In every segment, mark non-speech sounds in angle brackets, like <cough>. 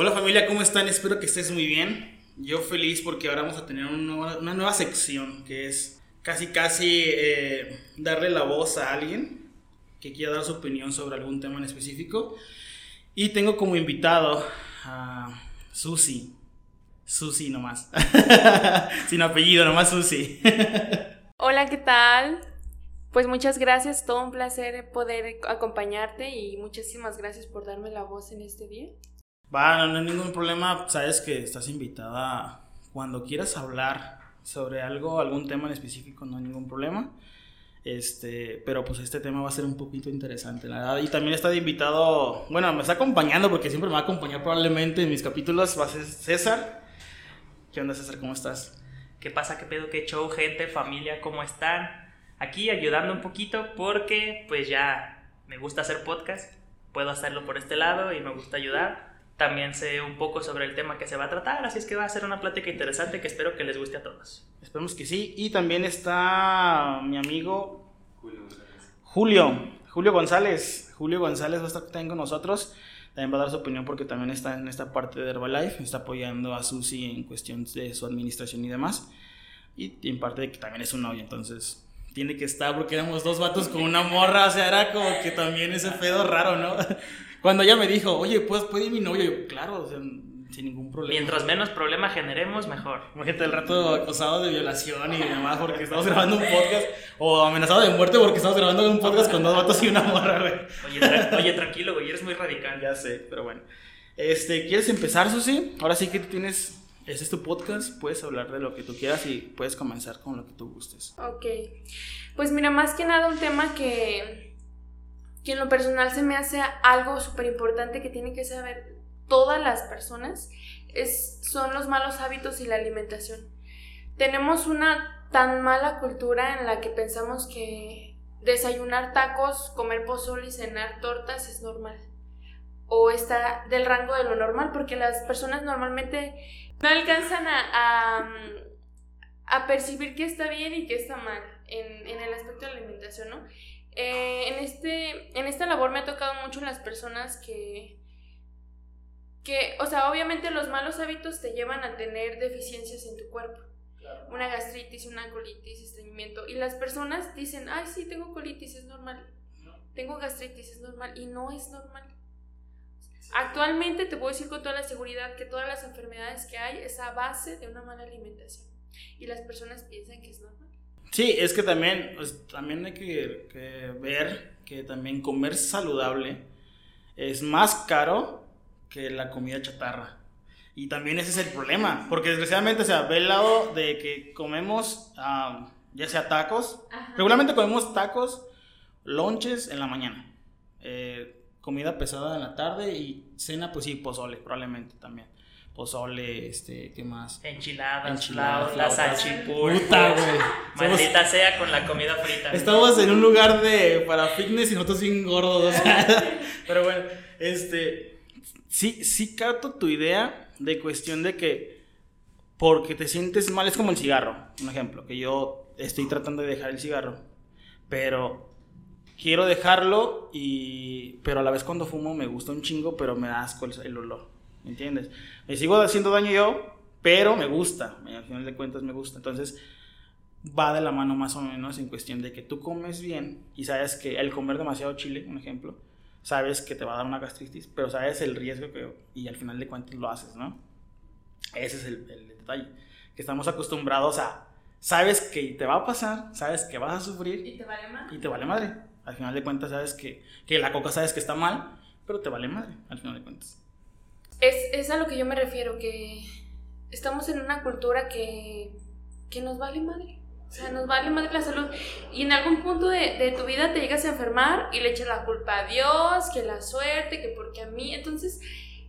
Hola familia, ¿cómo están? Espero que estés muy bien. Yo feliz porque ahora vamos a tener una nueva, sección que es casi casi eh, darle la voz a alguien que quiera dar su opinión sobre algún tema en específico. Y tengo como invitado a Susi. Susi nomás. <laughs> Sin apellido, nomás Susi. <laughs> Hola, ¿qué tal? Pues muchas gracias, todo un placer poder acompañarte y muchísimas gracias por darme la voz en este día. Va, no, hay ningún problema. Sabes que estás invitada cuando quieras hablar sobre algo, algún tema en específico, no hay ningún problema. Este, pero pues este tema va a ser un poquito interesante, la verdad. Y también está invitado, bueno, me está acompañando porque siempre me va a acompañar probablemente en mis capítulos, va a ser César. ¿Qué onda, César? ¿Cómo estás? ¿Qué pasa? ¿Qué pedo? ¿Qué show, gente, familia? ¿Cómo están? Aquí ayudando un poquito porque pues ya me gusta hacer podcast, puedo hacerlo por este lado y me gusta ayudar también sé un poco sobre el tema que se va a tratar, así es que va a ser una plática interesante que espero que les guste a todos. Esperemos que sí. Y también está mi amigo Julio. Julio González. Julio González va a estar también con nosotros. También va a dar su opinión porque también está en esta parte de Herbalife. Está apoyando a Susi en cuestión de su administración y demás. Y en parte de que también es un novio, entonces tiene que estar porque éramos dos vatos con una morra. O sea, era como que también ese pedo raro, ¿no? Cuando ella me dijo, oye, pues puede ir mi novio, yo, claro, o sea, sin ningún problema. Mientras menos problema generemos, mejor. Imagínate el rato acosado de violación y demás porque estamos grabando un podcast, o amenazado de muerte porque estamos grabando un podcast con dos vatos y una morra, güey. Oye, oye, tranquilo, güey, eres muy radical. Ya sé, pero bueno. Este, ¿quieres empezar, Susi? Ahora sí que tienes, este es tu podcast, puedes hablar de lo que tú quieras y puedes comenzar con lo que tú gustes. Ok, pues mira, más que nada un tema que que en lo personal se me hace algo súper importante que tienen que saber todas las personas, es, son los malos hábitos y la alimentación. Tenemos una tan mala cultura en la que pensamos que desayunar tacos, comer pozole y cenar tortas es normal. O está del rango de lo normal, porque las personas normalmente no alcanzan a, a, percibir qué está bien y qué está mal en, en el aspecto de la alimentación, ¿no? Eh, en, este, en esta labor me ha tocado mucho las personas que, que, o sea, obviamente los malos hábitos te llevan a tener deficiencias en tu cuerpo. Una gastritis, una colitis, estreñimiento. Y las personas dicen, ay, sí, tengo colitis, es normal. Tengo gastritis, es normal. Y no es normal. Actualmente te puedo decir con toda la seguridad que todas las enfermedades que hay es a base de una mala alimentación. Y las personas piensan que es normal. Sí, es que también, pues, también hay que, ver que también comer saludable es más caro que la comida chatarra. Y también ese es el problema, porque desgraciadamente, o sea, ve el lado de que comemos, ya sea tacos, regularmente comemos tacos, lonches en la mañana, eh, comida pesada en la tarde y cena, pues sí, pozole, probablemente también pozole, este, ¿qué más? Enchiladas, Enchiladas la Puta, güey. Maldita sea con la comida frita. Estamos en un lugar de para fitness y nosotros sin gordos, <laughs> Pero bueno, este sí sí capto tu idea de cuestión de que porque te sientes mal es como el cigarro, un ejemplo, que yo estoy tratando de dejar el cigarro, pero quiero dejarlo y pero a la vez cuando fumo me gusta un chingo, pero me da asco el olor. ¿Me entiendes? Me sigo haciendo daño yo, pero me gusta, al final de cuentas me gusta. Entonces, va de la mano más o menos en cuestión de que tú comes bien y sabes que el comer demasiado chile, un ejemplo, sabes que te va a dar una gastritis, pero sabes el riesgo que, y al final de cuentas lo haces, ¿no? Ese es el, detalle, que estamos acostumbrados a, sabes que te va a pasar, sabes que vas a sufrir. Y te vale madre. Y te vale madre. Al final de cuentas sabes que, que la coca sabes que está mal, pero te vale madre, al final de cuentas. Es, es, a lo que yo me refiero, que estamos en una cultura que, que nos vale madre. O sea, nos vale madre la salud. Y en algún punto de, de, tu vida te llegas a enfermar y le echas la culpa a Dios, que la suerte, que porque a mí. Entonces,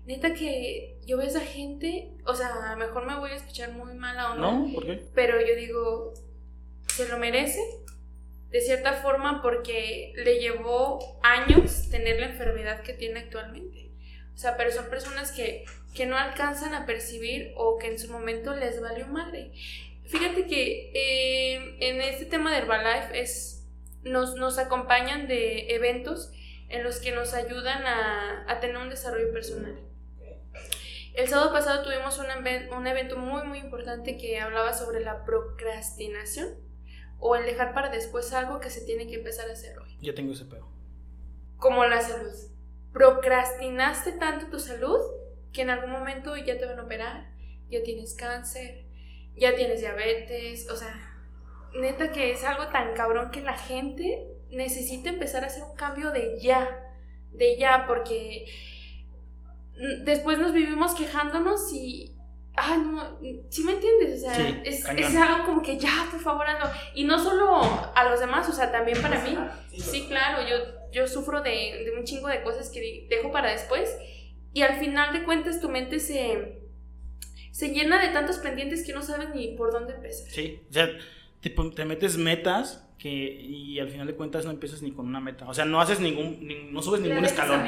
neta que yo veo a esa gente, o sea, a lo mejor me voy a escuchar muy mala onda. No, ¿por qué? Pero yo digo, ¿se lo merece? De cierta forma, porque le llevó años tener la enfermedad que tiene actualmente. O sea, pero son personas que, que no alcanzan a percibir o que en su momento les valió madre. Fíjate que eh, en este tema de Herbalife es, nos, nos acompañan de eventos en los que nos ayudan a, a tener un desarrollo personal. El sábado pasado tuvimos un, un evento muy, muy importante que hablaba sobre la procrastinación o el dejar para después algo que se tiene que empezar a hacer hoy. Ya tengo ese pedo. Como la salud. Procrastinaste tanto tu salud que en algún momento ya te van a operar, ya tienes cáncer, ya tienes diabetes, o sea, neta que es algo tan cabrón que la gente necesita empezar a hacer un cambio de ya, de ya, porque después nos vivimos quejándonos y... Ah, no, ¿sí me entiendes? O sea, Sí, es, es algo como que ya, por favor, hazlo. Y no solo a los demás, o sea, también para mí. Sí, claro, yo, yo sufro de, de un chingo de cosas que dejo para después y al final de cuentas tu mente se, se llena de tantos pendientes que no sabes ni por dónde empezar. Sí, o sea, te, te metes metas que y al final de cuentas no empiezas ni con una meta. O sea, no haces ningún, ni- no subes ningún escalón.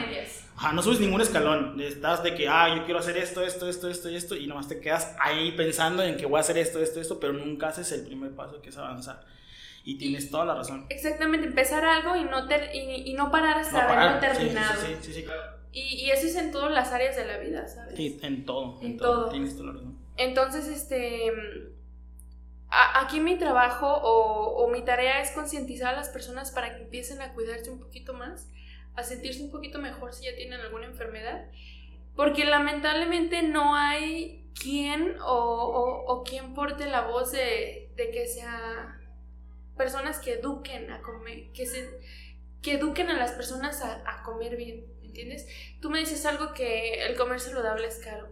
Ajá, no subes ningún escalón. Estás de que, ah, yo quiero hacer esto, esto, esto, esto y esto, y nomás te quedas ahí pensando en que voy a hacer esto, esto, esto, pero nunca haces el primer paso que es avanzar. Y tienes toda la razón. Exactamente, empezar algo y no, ter- y, y no parar hasta No haberlo terminado. Sí, sí, sí, claro. Y, y eso es en todas las áreas de la vida, ¿sabes? Sí, en todo. En, En todo. todo. Tienes toda la razón. Entonces, este, a- aquí mi trabajo o, o mi tarea es concientizar a las personas para que empiecen a cuidarse un poquito más, a sentirse un poquito mejor si ya tienen alguna enfermedad, porque lamentablemente no hay quien o, o, o quien porte la voz de, de que sea personas que eduquen a comer, que se que eduquen a las personas a, a comer bien, ¿entiendes? Tú me dices algo que el comer saludable es caro.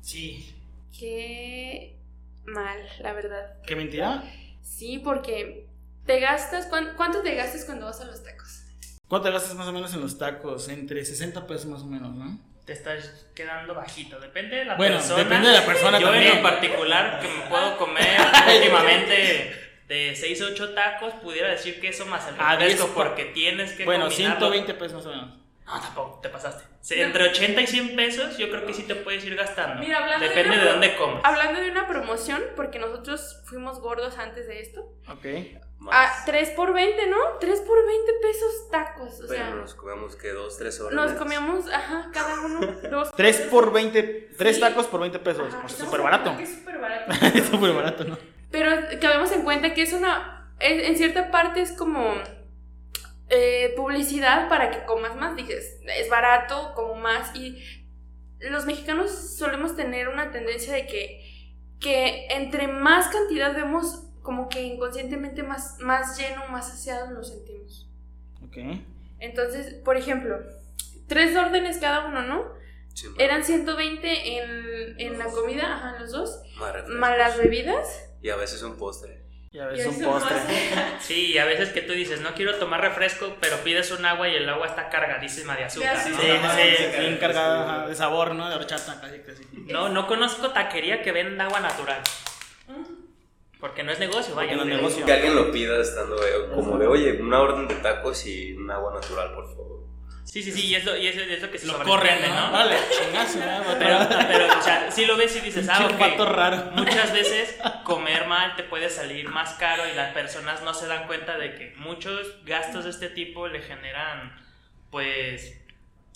Sí. Qué mal, la verdad. ¿Qué mentira? Sí, porque te gastas, ¿cuán- ¿cuánto te gastas cuando vas a los tacos? ¿Cuánto te gastas más o menos en los tacos? Entre 60 pesos más o menos, ¿no? Te estás quedando bajito. Depende de la Bueno, persona. depende de la persona Yo también. en lo particular, que me puedo comer <laughs> últimamente <laughs> de 6 a 8 tacos, pudiera decir que eso más el Ah, refresco, 10, porque tienes que Bueno, combinarlo. 120 pesos más o menos. No, tampoco, te pasaste. Entre 80 y 100 pesos, yo creo que sí te puedes ir gastando. Mira, hablando de Depende una- de dónde comes. Hablando de una promoción, porque nosotros fuimos gordos antes de esto. Ok. Ah, 3 por 20, ¿no? 3 por 20 pesos tacos. O sea, Pero nos comemos que dos, tres horas. nos comíamos, ajá, cada uno <laughs> dos. 3 por 20, 3 Sí. tacos por 20 pesos. Ajá, Pues estamos súper barato. Es súper barato. <laughs> es súper barato, ¿no? Pero cabemos en cuenta que es una. En, en cierta parte es como. eh, publicidad para que comas más. Dices, es barato, como más. Y los mexicanos solemos tener una tendencia de que. Que entre más cantidad vemos, como que inconscientemente más, más lleno, más saciados nos sentimos. Ok. Entonces, por ejemplo, tres órdenes cada uno, ¿no? Sí, Eran 120 en, en la comida, ajá, los dos. más. Más las bebidas. Y a veces un postre. Ya ves, Y un postre. <laughs> Sí, y a veces que tú dices, no quiero tomar refresco, pero pides un agua y el agua está cargadísima de azúcar. De Sí, sí, sí, bien cargada de sabor, ¿no? De horchata, casi, casi. No, no conozco taquería que venda agua natural. Porque no es negocio, vaya. No es negocio. Que alguien lo pida estando eh, como de, oye, una orden de tacos y un agua natural, por favor. Sí, sí, sí, y es lo, y es, es lo que se Lo corren, ¿no? ¿no? Dale, chingazo, ¿no? Pero, pero, o sea, si lo ves y dices, ah, ok. raro. Muchas veces <laughs> comer mal te puede salir más caro y las personas no se dan cuenta de que muchos gastos de este tipo le generan, pues,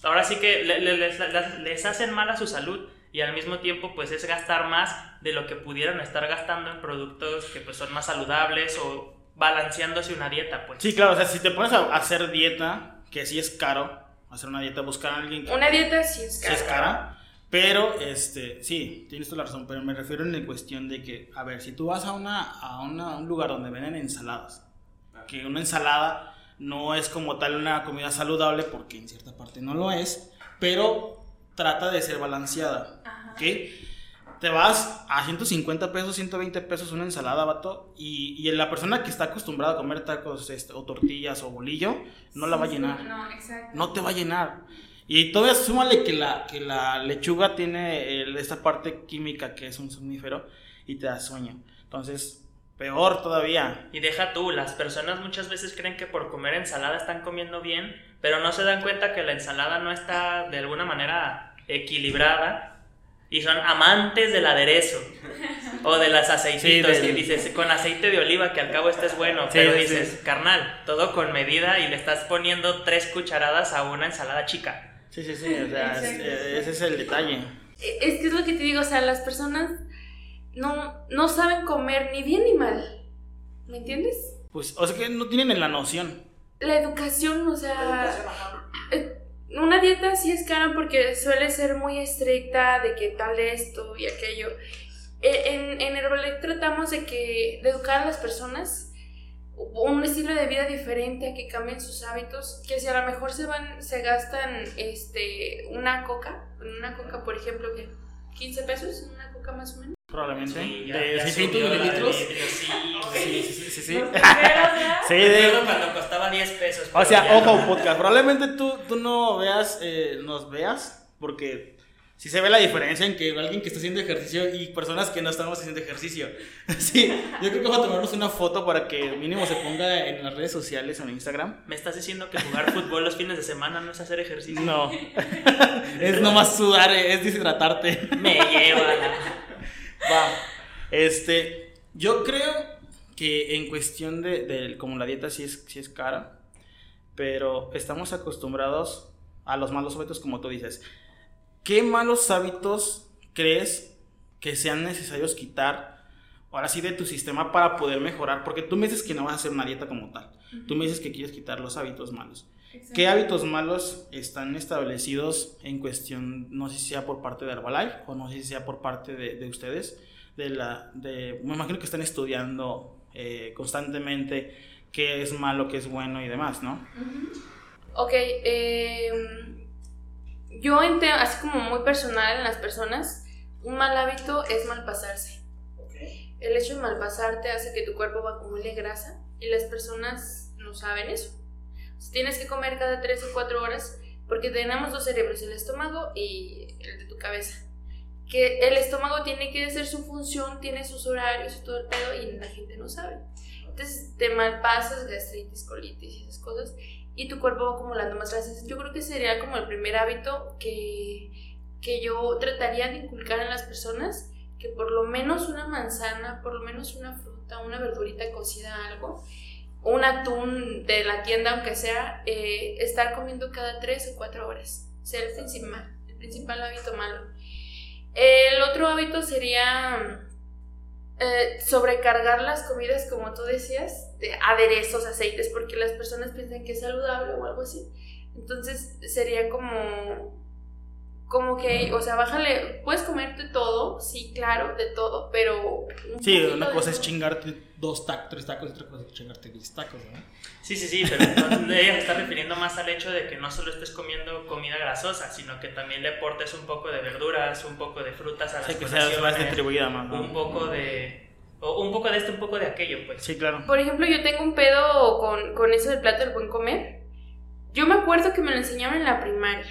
ahora sí que le- le- les, les hacen mal a su salud y al mismo tiempo pues es gastar más de lo que pudieran estar gastando en productos que pues son más saludables o balanceándose una dieta, pues. Sí, claro, o sea, si te pones a hacer dieta, que sí es caro, hacer una dieta, buscar a alguien que Una dieta sí es sí cara. es cara, pero, este, sí, tienes toda la razón, pero me refiero en cuestión de que, a ver, si tú vas a, una, a una- un lugar donde venden ensaladas, que una ensalada no es como tal una comida saludable, porque en cierta parte no lo es, pero trata de ser balanceada, Ajá. ¿ok? Te vas a 150 pesos, 120 pesos una ensalada, vato, y, y la persona que está acostumbrada a comer tacos este, o tortillas o bolillo, no la va a Sí, llenar No, exacto. no te va a llenar. Y todavía súmale que la, que la lechuga tiene el- esta parte química que es un somnífero y te da sueño. Entonces, peor todavía. Y deja tú, las personas muchas veces creen que por comer ensalada están comiendo bien, pero no se dan cuenta que la ensalada no está de alguna manera equilibrada y son amantes del aderezo <laughs> o de las aceititos Sí, que dices con aceite de oliva que al cabo este es bueno, Sí, pero dices, sí. carnal, todo con medida y le estás poniendo tres cucharadas a una ensalada chica. Sí, sí, sí, o sea, es- eh, ese es el detalle. e, es que es lo que te digo, o sea, las personas no, no saben comer ni bien ni mal. ¿Me entiendes? Pues, o sea que no tienen la noción. La educación, o sea, eh, una dieta sí es cara porque suele ser muy estricta de que tal esto y aquello. E, En, en Herbalife tratamos de que de educar a las personas un estilo de vida diferente, a que cambien sus hábitos, que si a lo mejor se van, se gastan este una coca, una coca por ejemplo que 15 pesos, una coca más o menos. Probablemente. Sí, ya- de ya 600 subió la de mililitros. litros, sí, Sí, sí, sí, sí, <laughs> de- cuando costaba 10 pesos. O sea, ojo, no. podcast. Probablemente tú, tú no veas, eh, nos veas, porque si se ve la diferencia en que alguien que está haciendo ejercicio y personas que no estamos haciendo ejercicio. <laughs> Sí, yo creo que vamos a tomarnos una foto para que mínimo se ponga en las redes sociales o en Instagram. ¿Me estás diciendo que jugar <laughs> fútbol los fines de semana no es hacer ejercicio? No, <laughs> es nomás sudar, es deshidratarte. Me lleva. Va. Este, yo creo que en cuestión de, de- como la dieta sí es, sí es cara, pero estamos acostumbrados a los malos hábitos como tú dices. ¿Qué malos hábitos crees que sean necesarios quitar ahora sí de tu sistema para poder mejorar? Porque tú me dices que no vas a hacer una dieta como tal. Tú me dices que quieres quitar los hábitos malos. ¿Qué hábitos malos están establecidos en cuestión, no sé si sea por parte de Herbalife o no sé si sea por parte de, de ustedes? De la, de, me imagino que están estudiando eh, constantemente qué es malo, qué es bueno y demás, ¿no? Ok, em, yo en te- así como muy personal en las personas, un mal hábito es malpasarse. El hecho de malpasarte hace que tu cuerpo acumule grasa y las personas no saben eso. O sea, tienes que comer cada 3 o 4 horas porque tenemos dos cerebros, el estómago y el de tu cabeza. Que el estómago tiene que hacer su función, tiene sus horarios y todo el pedo y la gente no sabe. Entonces te malpasas, gastritis, colitis y esas cosas y tu cuerpo va acumulando más grasas. Yo creo que sería como el primer hábito que, que yo trataría de inculcar en las personas, que por lo menos una manzana, por lo menos una fruta, una verdurita cocida, algo, un atún de la tienda, aunque sea, eh, estar comiendo cada tres o cuatro horas. Ser el principal, el principal hábito malo. El otro hábito sería eh, sobrecargar las comidas, como tú decías, de aderezos, aceites, porque las personas piensan que es saludable o algo así. Entonces sería como, como que, o sea, bájale, puedes comerte todo, sí, claro, de todo, pero... un Sí, una cosa es todo. chingarte dos tacos, tres tacos, y otra cosa es chingarte diez tacos, ¿no? Sí, sí, sí, pero entonces ella se está refiriendo más al hecho de que no solo estés comiendo comida grasosa, sino que también le aportes un poco de verduras, un poco de frutas a las Sí, que sea más distribuida más, un ¿no? poco de... O un poco de esto, un poco de aquello, pues. Sí, claro. Por ejemplo, yo tengo un pedo con, con eso del plato del buen comer. Yo me acuerdo que me lo enseñaron en la primaria,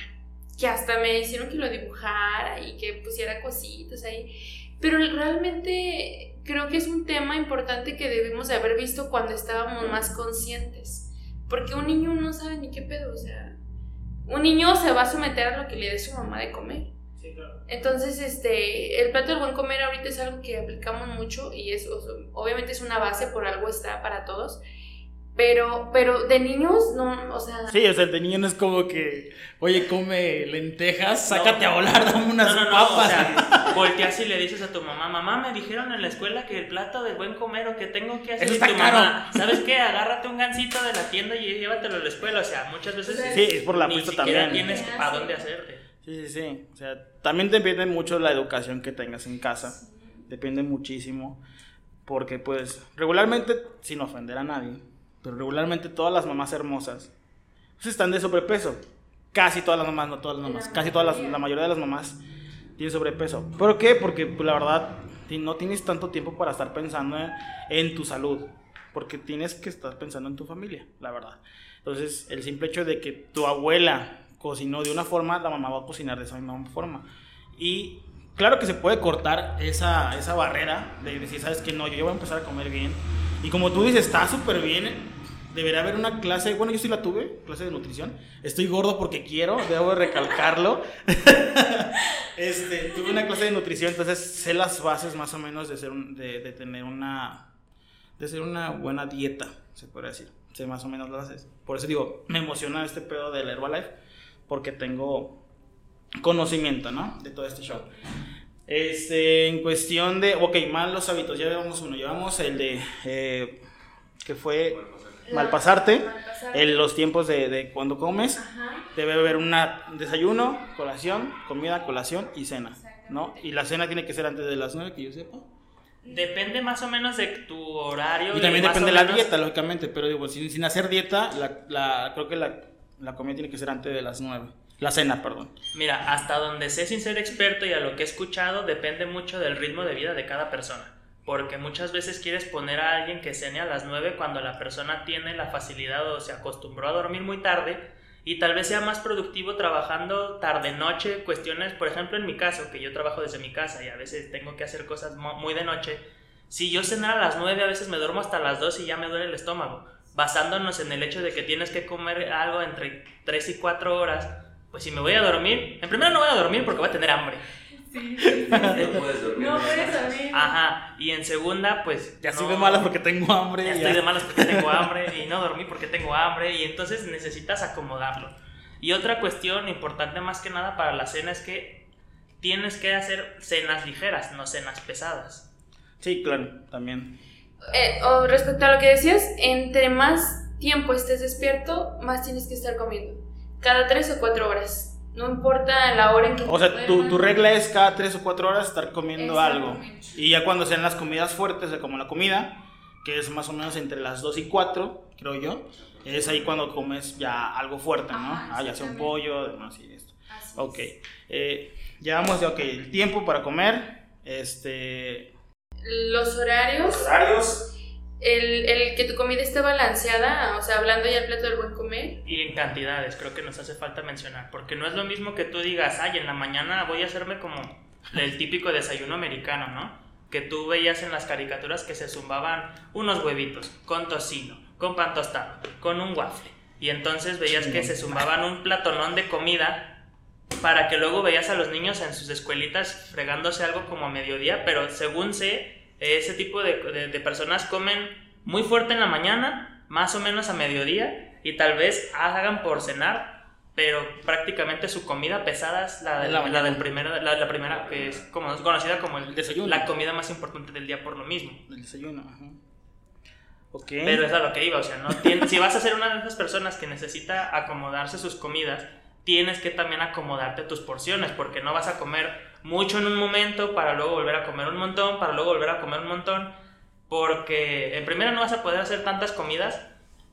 que hasta me hicieron que lo dibujara y que pusiera cositas ahí. Pero realmente creo que es un tema importante que debemos de haber visto cuando estábamos más conscientes. Porque un niño no sabe ni qué pedo, o sea, un niño se va a someter a lo que le dé su mamá de comer. Sí, claro. Entonces, este, el plato del buen comer ahorita es algo que aplicamos mucho y es, obviamente es una base, por algo está para todos, pero, pero de niños, no, o sea, Sí, o sea, de niño no es como que, oye, come lentejas, sácate No. a volar, dame unas No, no, no, papas. o sea, <laughs> volteas y le dices a tu mamá, mamá, me dijeron en la escuela que el plato de buen comer o que tengo que hacer Eso y está tu caro. mamá, ¿sabes qué? Agárrate un gansito de la tienda y llévatelo a la escuela, o sea, muchas veces Sí, es por la ni también. tienes Sí. para dónde hacerte. Sí, sí, sí. O sea, también depende mucho de la educación que tengas en casa. Depende muchísimo. Porque, pues, regularmente, sin ofender a nadie, pero regularmente todas las mamás hermosas pues, están de sobrepeso. Casi todas las mamás, no todas las mamás. La Casi todas las, la mayoría de las mamás tienen sobrepeso. ¿Por qué? Porque, pues, la verdad, no tienes tanto tiempo para estar pensando en, en tu salud. Porque tienes que estar pensando en tu familia, la verdad. Entonces, el simple hecho de que tu abuela cocinó de una forma, la mamá va a cocinar de esa misma forma. Y claro que se puede cortar esa, esa barrera de decir, sabes que no, yo voy a empezar a comer bien. Y como tú dices, está súper bien. Debería haber una clase, bueno, yo sí la tuve, clase de nutrición. Estoy gordo porque quiero, debo de recalcarlo. <laughs> este, tuve una clase de nutrición, entonces sé las bases más o menos de, ser de tener una de ser una buena dieta, se puede decir. Sé más o menos las bases. Por eso digo, me emociona este pedo del Herbalife, porque tengo conocimiento, ¿no? De todo este show. Este, en cuestión de, ok, malos hábitos, ya llevamos uno, llevamos el de, eh, que fue malpasarte, Malpasarte. el, los tiempos de, de cuando comes, Ajá. debe haber un desayuno, colación, comida, colación y cena, ¿no? Y la cena tiene que ser antes de las 9, que yo sepa. Depende más o menos de tu horario. Y también más depende de la menos- dieta, lógicamente, pero digo, sin, sin hacer dieta, la, la- creo que la, la comida tiene que ser antes de las 9. La cena, perdón. Mira, hasta donde sé sin ser experto y a lo que he escuchado, depende mucho del ritmo de vida de cada persona. Porque muchas veces quieres poner a alguien que cene a las 9 cuando la persona tiene la facilidad o se acostumbró a dormir muy tarde y tal vez sea más productivo trabajando tarde-noche, cuestiones, por ejemplo en mi caso, que yo trabajo desde mi casa y a veces tengo que hacer cosas muy de noche, si yo cenar a las 9 a veces me duermo hasta las 2 y ya me duele el estómago, basándonos en el hecho de que tienes que comer algo entre 3 y 4 horas, pues si me voy a dormir, en primero no voy a dormir porque voy a tener hambre. <laughs> No puedes dormir. No puedes dormir. Ajá, y en segunda, pues. Ya no- estoy de malas porque tengo hambre. Ya ya. estoy de malas porque tengo hambre y no dormí porque tengo hambre y entonces necesitas acomodarlo. Y otra cuestión importante más que nada para la cena es que tienes que hacer cenas ligeras, no cenas pesadas. Sí, claro, también. Eh, o respecto a lo que decías, entre más tiempo estés despierto, más tienes que estar comiendo. Cada tres o cuatro horas. No importa la hora en que O sea, tu, tu regla es cada 3 o 4 horas estar comiendo algo. Y ya cuando sean las comidas fuertes, como la comida, que es más o menos entre las 2 y 4, creo yo, es ahí cuando comes ya algo fuerte, ¿no? Ajá, ah, ya sea un pollo, demás y esto. Así es. Ok. Eh, llevamos ya, ok, el tiempo para comer, este... Los horarios, Horarios. el, comida esté balanceada, o sea, hablando ya del plato del buen comer. Y en cantidades, creo que nos hace falta mencionar, porque no es lo mismo que tú digas, ay, en la mañana voy a hacerme como el típico desayuno americano, ¿no? Que tú veías en las caricaturas que se zumbaban unos huevitos con tocino, con pan tostado, con un waffle. Y entonces veías que se zumbaban un platonón de comida para que luego veías a los niños en sus escuelitas fregándose algo como a mediodía, pero según sé, ese tipo de, de- de personas comen muy fuerte en la mañana, más o menos a mediodía, y tal vez hagan por cenar, pero prácticamente su comida pesada es la, de- la del primero, la, la primera, que es como es conocida como el, El desayuno. la comida más importante del día por lo mismo. El desayuno, ajá. Ok. Pero es a lo que iba, o sea, no tienes- si vas a ser una de esas personas que necesita acomodarse sus comidas, tienes que también acomodarte tus porciones, porque no vas a comer mucho en un momento para luego volver a comer un montón, para luego volver a comer un montón, porque en primera no vas a poder hacer tantas comidas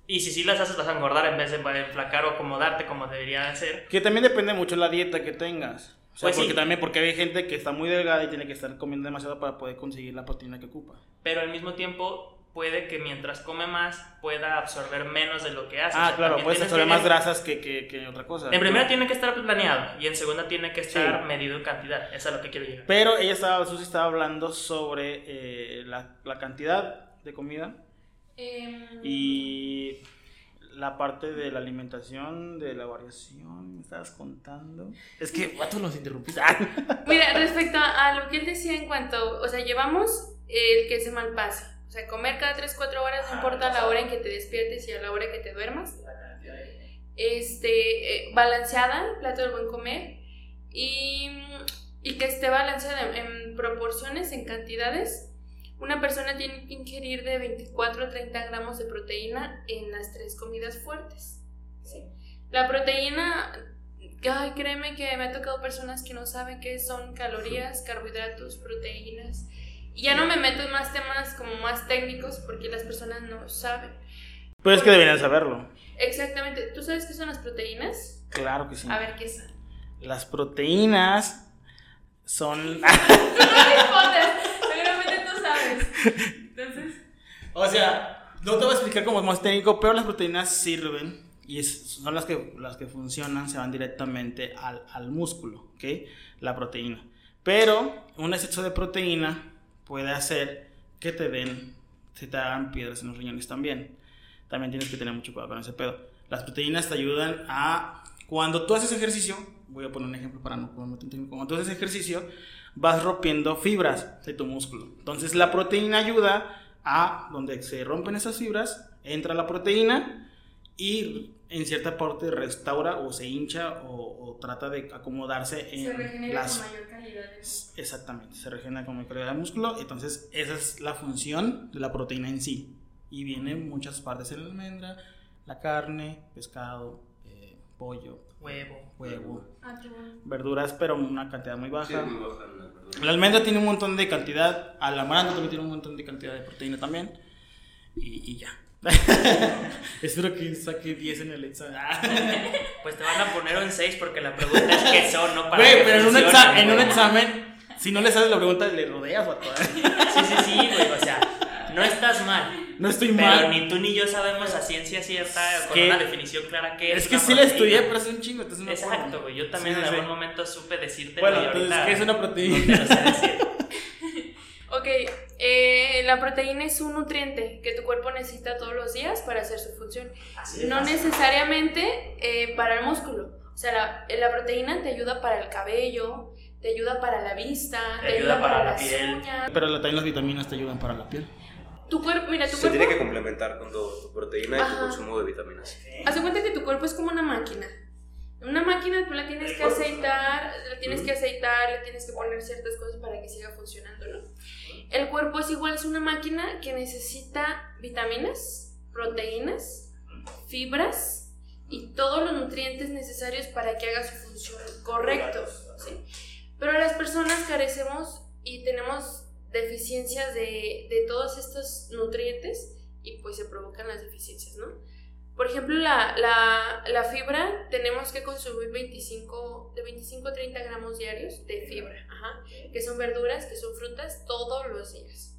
y si sí las haces vas a engordar en vez de enflacar o acomodarte como debería de ser. Que también depende mucho la dieta que tengas. O sea, Pues sí. porque también porque hay gente que está muy delgada y tiene que estar comiendo demasiado para poder conseguir la proteína que ocupa. Pero al mismo tiempo puede que mientras come más pueda absorber menos de lo que hace. O Ah, sea, claro, puedes absorber que más grasas que, que, que otra cosa. En primera tiene que estar planeado y en segunda tiene que estar Sí. medido en cantidad. Eso es a lo que quiero llegar. Pero ella estaba, Susi estaba hablando sobre eh, la, la cantidad de comida Em, y la parte de la alimentación, de la variación, me estabas contando. Es que, vato, los interrumpiste. <laughs> Mira, respecto a lo que él decía en cuanto, o sea, llevamos el que se malpase. O sea, comer cada 3, 4 horas, no importa la hora en que te despiertes y a la hora que te duermas. Este, eh, balanceada, plato del buen comer. Y, y que esté balanceada en, en proporciones, en cantidades. Una persona tiene que ingerir de 24 a 30 gramos de proteína en las tres comidas fuertes. ¿sí? La proteína Ay, créeme que me ha tocado personas que no saben qué son calorías, carbohidratos, proteínas. Y ya no me meto en más temas como más técnicos porque las personas no saben. Pero es que deberían saberlo. Exactamente. ¿Tú sabes qué son las proteínas? Claro que sí. A ver, ¿qué son? Las proteínas son... Tú <laughs> no respondes. Seguramente tú sabes. Entonces, O sea, no te voy a explicar como más técnico, pero las proteínas sirven y son las que, las que funcionan, se van directamente al, al músculo, ¿ok? La proteína. Pero un exceso de proteína puede hacer que te den, se te hagan piedras en los riñones también. También tienes que tener mucho cuidado con ese pedo. Las proteínas te ayudan a, cuando tú haces ejercicio, voy a poner un ejemplo para no ponerme tan técnico, cuando tú haces ejercicio, vas rompiendo fibras de tu músculo. Entonces la proteína ayuda a donde se rompen esas fibras, entra la proteína y en cierta parte restaura o se hincha o, o trata de acomodarse en Se regenera las... con mayor calidad. de músculo. Exactamente, se regenera con mayor calidad de músculo. Entonces, esa es la función de la proteína en sí. Y viene en muchas partes en la almendra, la carne, pescado, eh, pollo, Huevo. huevo, Atún. verduras, pero una cantidad muy Sí, baja. muy baja la. La almendra tiene un montón de cantidad, al amaranto también tiene un montón de cantidad de proteína también. Y, y ya. <laughs> Espero que saque 10 en el examen. <laughs> Pues te van a poner un 6 porque la pregunta es qué son, no para Güey, que pero en un, funcionen, exa- en un examen, si no le sabes la pregunta, le rodeas o <laughs> Sí, sí, sí, güey, o sea, no estás mal. No estoy Pero mal. ni tú ni yo sabemos a ciencia cierta, con que- una definición clara qué es. Es que sí la estudié, pero hace un chingo, entonces no. Exacto, güey. Yo también Sí, en algún sí. momento supe decirte. Bueno, entonces, ¿qué es una proteína? No te lo sé decir. Ok, eh, la proteína es un nutriente que tu cuerpo necesita todos los días para hacer su función. Así No fácil. necesariamente eh, para el músculo. O sea, la, la proteína te ayuda para el cabello, te ayuda para la vista, Te ayuda para la las piel. uñas. Pero la- también las vitaminas te ayudan para la piel. Tu cuerpo, mira, tu Se cuerpo. tiene que complementar con tu, tu proteína y tu Ajá. consumo de vitaminas. Haz de cuenta que tu cuerpo es como una máquina. Una máquina tú la tienes que aceitar, la tienes que aceitar, le tienes que poner ciertas cosas para que siga funcionando, ¿no? El cuerpo es igual, es una máquina que necesita vitaminas, proteínas, fibras y todos los nutrientes necesarios para que haga su función correcto, ¿sí? Pero las personas carecemos y tenemos deficiencias de, de todos estos nutrientes y pues se provocan las deficiencias, ¿no? Por ejemplo, la, la, la fibra tenemos que consumir 25, de 25 a 30 gramos diarios de fibra, ajá, que son verduras, que son frutas, todos los días.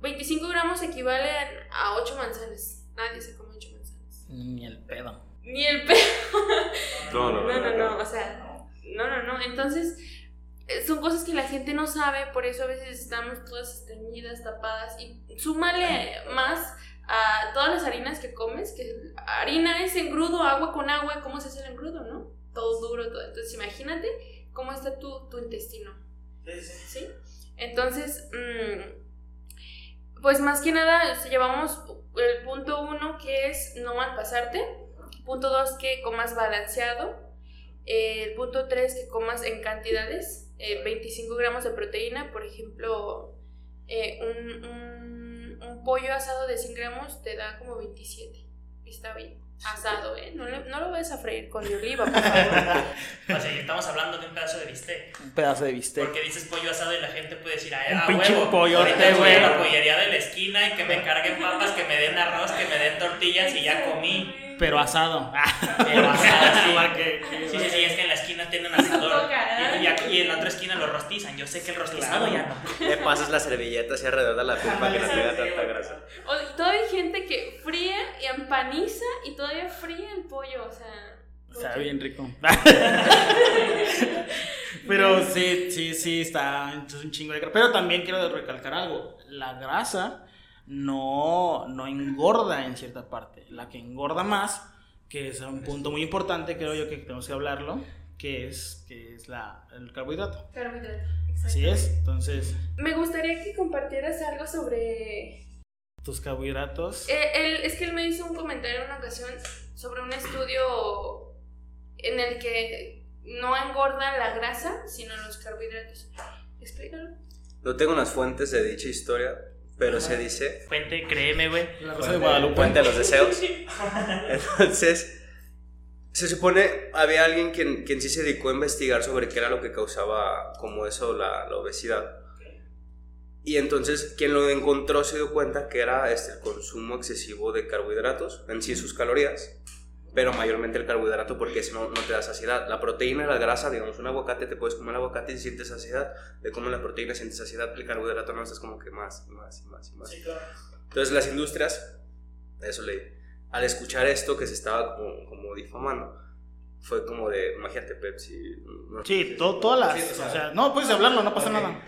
25 gramos equivalen a 8 manzanas. Nadie se come 8 manzanas. Ni el pedo. Ni el pe... <laughs> No, no, No, no, no, o sea, no, no, no. Entonces, eh, son cosas que la gente no sabe, por eso a veces estamos todas estreñidas, tapadas, y súmale más a todas las harinas que comes, que harina es engrudo, agua con agua, ¿cómo se hace el engrudo, no? Todo duro, todo. Entonces, imagínate cómo está tu, tu intestino, ¿sí? Entonces, mm, pues más que nada, si llevamos el punto uno, que es no malpasarte. Punto dos, que comas balanceado. Eh, el punto 3, que comas en cantidades, eh, 25 gramos de proteína, por ejemplo, eh, un pollo asado de 100 gramos te da como 27. Y Está bien. Asado, ¿eh? No, le- no lo vayas a freír con de oliva, por favor. O sea, y estamos hablando de un pedazo de bistec. Un pedazo de bistec. Porque dices pollo asado y la gente puede decir, ay, Un ah, pinche huevo, pollote, ahorita voy a güey. la pollería de la esquina y que me carguen papas, que me den arroz, que me den tortillas y ya comí. Pero asado. <laughs> Pero asado, sí. Igual que- que- Sí, sí, sí, es que en la esquina tienen asador. Y, y aquí en la otra esquina lo rostizan. Yo sé que el rostizado ya no. Le pasas la servilleta hacia alrededor de la piel para que no tenga tanta grasa. O- todavía hay gente que fríe y empaniza y todavía fríe el pollo, o sea. Está bien rico. <laughs> Pero sí, sí, sí, está es un chingo de grasa. Pero también quiero recalcar algo. La grasa no, no engorda en cierta parte. La que engorda más, que es un punto muy importante, creo yo que tenemos que hablarlo, que es, que es la, el carbohidrato. Carbohidrato. Así es. Entonces, Me gustaría que compartieras algo sobre tus carbohidratos. Eh, él- es que él me hizo un comentario en una ocasión sobre un estudio en el que no engorda la grasa, sino los carbohidratos. Explícalo. No tengo unas fuentes de dicha historia, pero se dice Fuente, créeme, güey. La Rosa de Guadalupe. Fuente de los deseos. <laughs> Entonces, se supone había alguien quien, quien sí se dedicó a investigar sobre qué era lo que causaba como eso la, la obesidad. Y entonces quien lo encontró se dio cuenta que era este, el consumo excesivo de carbohidratos, en sí sus calorías, pero mayormente el carbohidrato porque ese no, no te da saciedad. La proteína la grasa, digamos, un aguacate, te puedes comer el aguacate y sientes saciedad, de comer la proteína sientes saciedad, el carbohidrato no, estás como que más, y más, y más, y más. Entonces las industrias, eso leí, al escuchar esto que se estaba como, como difamando, fue como de, imagínate Pepsi. no Sí, to- todas las. Sí, o sea, o sea, no, puedes hablarlo, no pasa Ok. nada.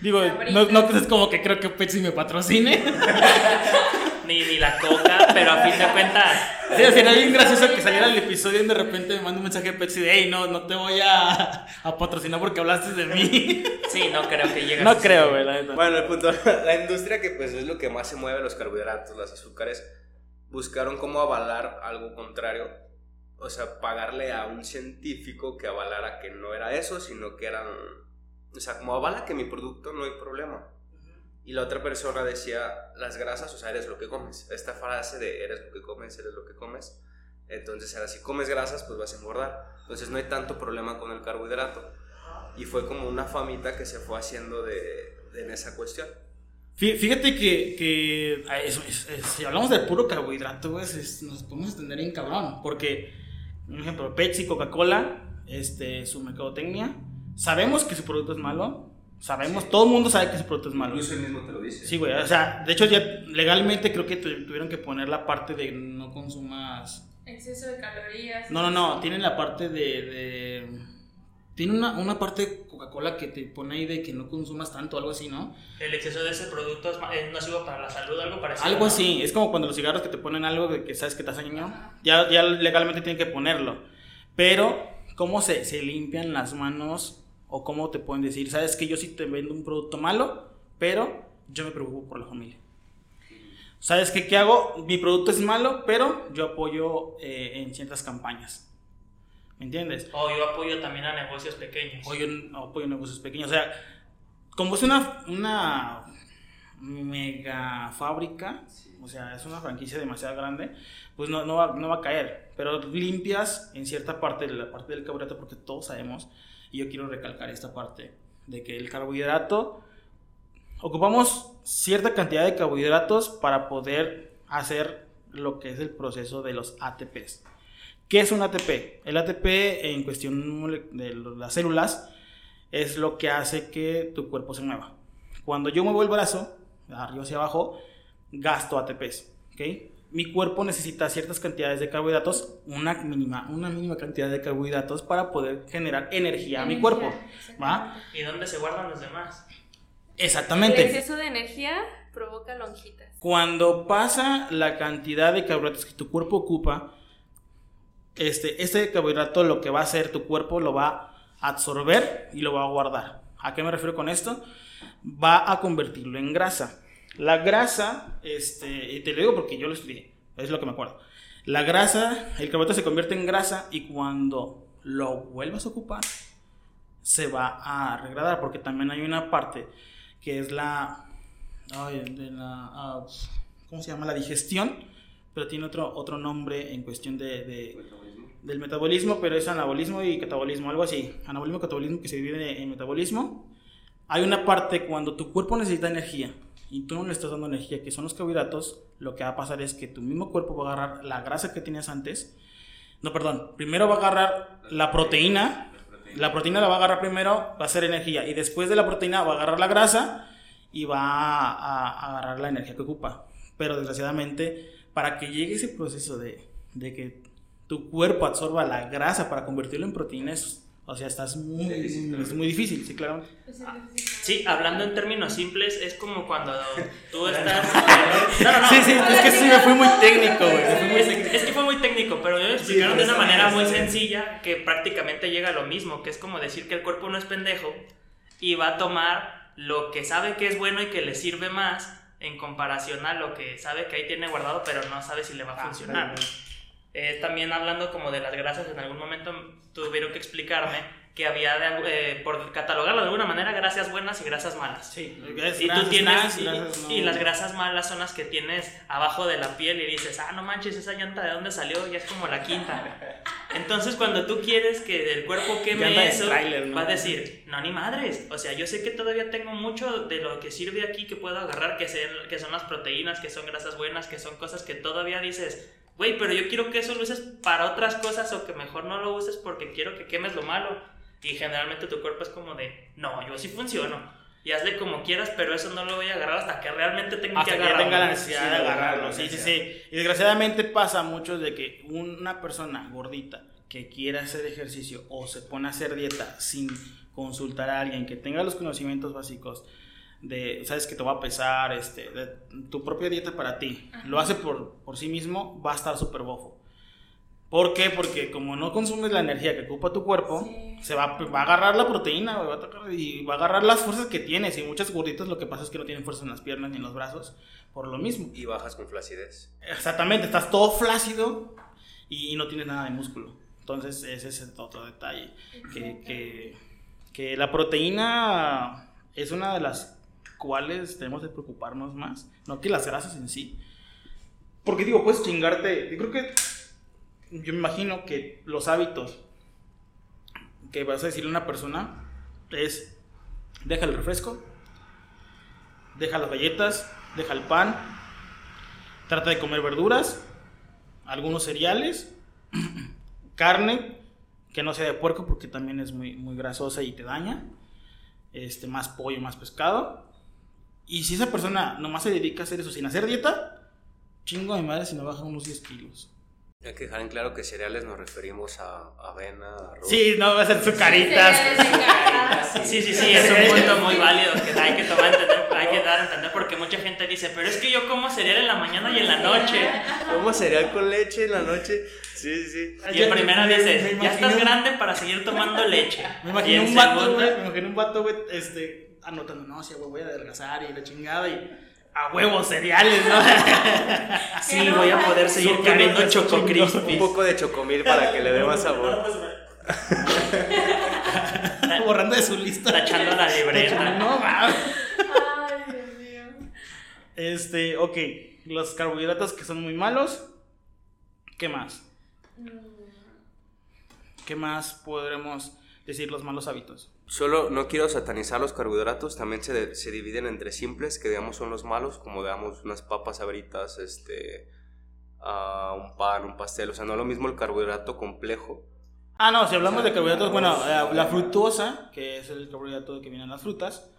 Digo, no, no es como que creo que Pepsi me patrocine. <laughs> Ni, ni la coca, pero a fin de cuentas. Sí, sería bien gracioso que saliera el episodio y de repente me manda un mensaje de Pepsi de, hey, no, no te voy a, a patrocinar porque hablaste de mí. Sí, no creo que llegue a No ese creo, güey, la neta. Bueno, el punto, <laughs> la industria que pues es lo que más se mueve, los carbohidratos, los azúcares, buscaron cómo avalar algo contrario o sea, pagarle a un científico que avalara que no era eso, sino que eran, o sea, como avala que mi producto no hay problema. Y la otra persona decía, las grasas, o sea, eres lo que comes. Esta frase de eres lo que comes, eres lo que comes. Entonces era, si comes grasas, pues vas a engordar. Entonces no hay tanto problema con el carbohidrato. Y fue como una famita que se fue haciendo de, de en esa cuestión. Fíjate que, que si hablamos del puro carbohidrato, pues, nos podemos extender en cabrón. Porque, por ejemplo, Pepsi, Coca-Cola, este, su mercadotecnia, sabemos que su producto es malo. Sabemos, todo el mundo sabe que su producto es malo. Incluso él mismo te lo dice. Sí, güey. O sea, de hecho, ya legalmente creo que tuvieron que poner la parte de no consumas. Exceso de calorías. No, no, no. Tienen la parte de, de tiene una, una parte Coca-Cola que te pone ahí de que no consumas tanto, algo así, ¿no? El exceso de ese producto es nocivo para la salud, algo parecido. Algo así, es como cuando los cigarros que te ponen algo de que sabes que te hace daño, ya, ya legalmente tienen que ponerlo. Pero, ¿cómo se, se limpian las manos? O cómo te pueden decir, sabes que yo sí te vendo un producto malo, pero yo me preocupo por la familia. ¿Sabes qué, qué hago? Mi producto es malo, pero yo apoyo eh, en ciertas campañas. ¿Me entiendes? O yo apoyo también a negocios pequeños. O yo apoyo a negocios pequeños. O sea, como es una, una mega fábrica, o sea, es una franquicia demasiado grande, pues no, no, va, no va a caer. Pero limpias en cierta parte de la parte del carbohidrato, porque todos sabemos, y yo quiero recalcar esta parte, de que el carbohidrato, ocupamos cierta cantidad de carbohidratos para poder hacer lo que es el proceso de los ATPs. ¿Qué es un ATP? El ATP en cuestión de las células es lo que hace que tu cuerpo se mueva. Cuando yo muevo el brazo, arriba hacia abajo, gasto ATPs. ¿okay? Mi cuerpo necesita ciertas cantidades de carbohidratos, una mínima, una mínima cantidad de carbohidratos para poder generar energía, a mi cuerpo. ¿va? ¿Y dónde se guardan los demás? Exactamente. El exceso de energía provoca lonjitas. Cuando pasa la cantidad de carbohidratos que tu cuerpo ocupa, este, este carbohidrato lo que va a hacer tu cuerpo lo va a absorber y lo va a guardar. ¿A qué me refiero con esto? Va a convertirlo en grasa. La grasa, este, y te lo digo porque yo lo estudié, es lo que me acuerdo. La grasa, el carbohidrato se convierte en grasa y cuando lo vuelvas a ocupar, se va a regradar porque también hay una parte que es la, la ah, ¿cómo se llama? La digestión, pero tiene otro, otro nombre en cuestión de del metabolismo, pero es anabolismo y catabolismo, algo así. Anabolismo y catabolismo que se divide en metabolismo. Hay una parte cuando tu cuerpo necesita energía y tú no le estás dando energía, que son los carbohidratos, lo que va a pasar es que tu mismo cuerpo va a agarrar la grasa que tenías antes. No, perdón, primero va a agarrar la proteína, la proteína la va a agarrar primero, va a ser energía, y después de la proteína va a agarrar la grasa y va a, agarrar la energía que ocupa. Pero desgraciadamente, para que llegue ese proceso de, de que tu cuerpo absorba la grasa para convertirlo en proteínas, o sea, estás muy, es muy difícil, sí, claro. Sí, hablando en términos simples, es como cuando tú <laughs> estás... <laughs> Sí, sí, es que sí me fui muy técnico, güey. Es, que fue muy técnico, pero me explicaron de una manera muy sencilla que prácticamente llega a lo mismo, que es como decir que el cuerpo no es pendejo y va a tomar lo que sabe que es bueno y que le sirve más en comparación a lo que sabe que ahí tiene guardado, pero no sabe si le va a ah, funcionar. Eh, también hablando como de las grasas, en algún momento tuvieron que explicarme que había, eh, por catalogarlo de alguna manera, grasas buenas y grasas malas. Sí, y tú tienes, y, las grasas malas son las que tienes abajo de la piel y dices, ah, no manches, esa llanta de dónde salió, ya es como la quinta. Entonces, cuando tú quieres que el cuerpo queme eso, va a decir, no, ni madres. O sea, yo sé que todavía tengo mucho de lo que sirve aquí que puedo agarrar, que, que son las proteínas, que son grasas buenas, que son cosas que todavía dices, güey, pero yo quiero que eso lo uses para otras cosas o que mejor no lo uses porque quiero que quemes lo malo. Y generalmente tu cuerpo es como de, no, yo sí funciono. Y hazle como quieras, pero eso no lo voy a agarrar hasta que realmente tenga que agarrarlo. que tenga la necesidad de agarrarlo. Sí, sí, sí. Y desgraciadamente pasa mucho de que una persona gordita que quiera hacer ejercicio o se pone a hacer dieta sin consultar a alguien que tenga los conocimientos básicos de, sabes que te va a pesar, este, de tu propia dieta para ti, lo hace por, por sí mismo, va a estar súper bofo. ¿Por qué? Porque como no consumes la energía que ocupa tu cuerpo, se va, va, a agarrar la proteína, va a tocar, y va a agarrar las fuerzas que tienes. Y muchas gorditas lo que pasa es que no tienen fuerza en las piernas ni en los brazos, por lo mismo. Y bajas con flacidez. Exactamente, estás todo flácido y, y no tienes nada de músculo. Entonces ese es el otro detalle. Que, que, que la proteína es una de las cuales tenemos que preocuparnos más, no que las grasas en sí. Porque digo, puedes chingarte, yo creo que, yo me imagino que los hábitos que vas a decirle a una persona es, deja el refresco, deja las galletas, deja el pan, trata de comer verduras, algunos cereales, <clears throat> carne, que no sea de puerco porque también es muy, muy grasosa y te daña, este, más pollo, más pescado. Y si esa persona nomás se dedica a hacer eso sin hacer dieta, chingo de madre si no baja unos 10 kilos. Hay que dejar en claro que cereales nos referimos a avena, arroz. Sí, no va a ser sucaritas. Sí, sí, sí, es un punto muy válido que hay que tomar, entender, hay que dar a entender porque mucha gente dice, pero es que yo como cereal en la mañana y en la noche. Como cereal con leche en la noche. Sí, sí, sí. Y en primera Me- dices, me ya estás grande para seguir tomando leche. Me imagino un vato, güey, me imagino un vato, güey, este, anotando, no, sí, güey, voy a adelgazar y la chingada y a huevos cereales, ¿no? <laughs> Sí, voy a poder seguir comiendo eso choco chingón. Un poco de chocomil para que le dé más sabor. <laughs> Borrando de su lista. Tachando la libreta. No, mames. Ay, Dios mío. Este, ok, los carbohidratos que son muy malos. ¿Qué más? Mm, ¿Qué más podremos decir los malos hábitos? Solo no quiero satanizar los carbohidratos, también se, se dividen entre simples, que digamos son los malos, como digamos unas papas abritas, este, ah, un pan, un pastel, o sea, no es lo mismo el carbohidrato complejo. Ah, no, si hablamos de carbohidratos, bueno, eh, la fructuosa, que es el carbohidrato que viene en las frutas,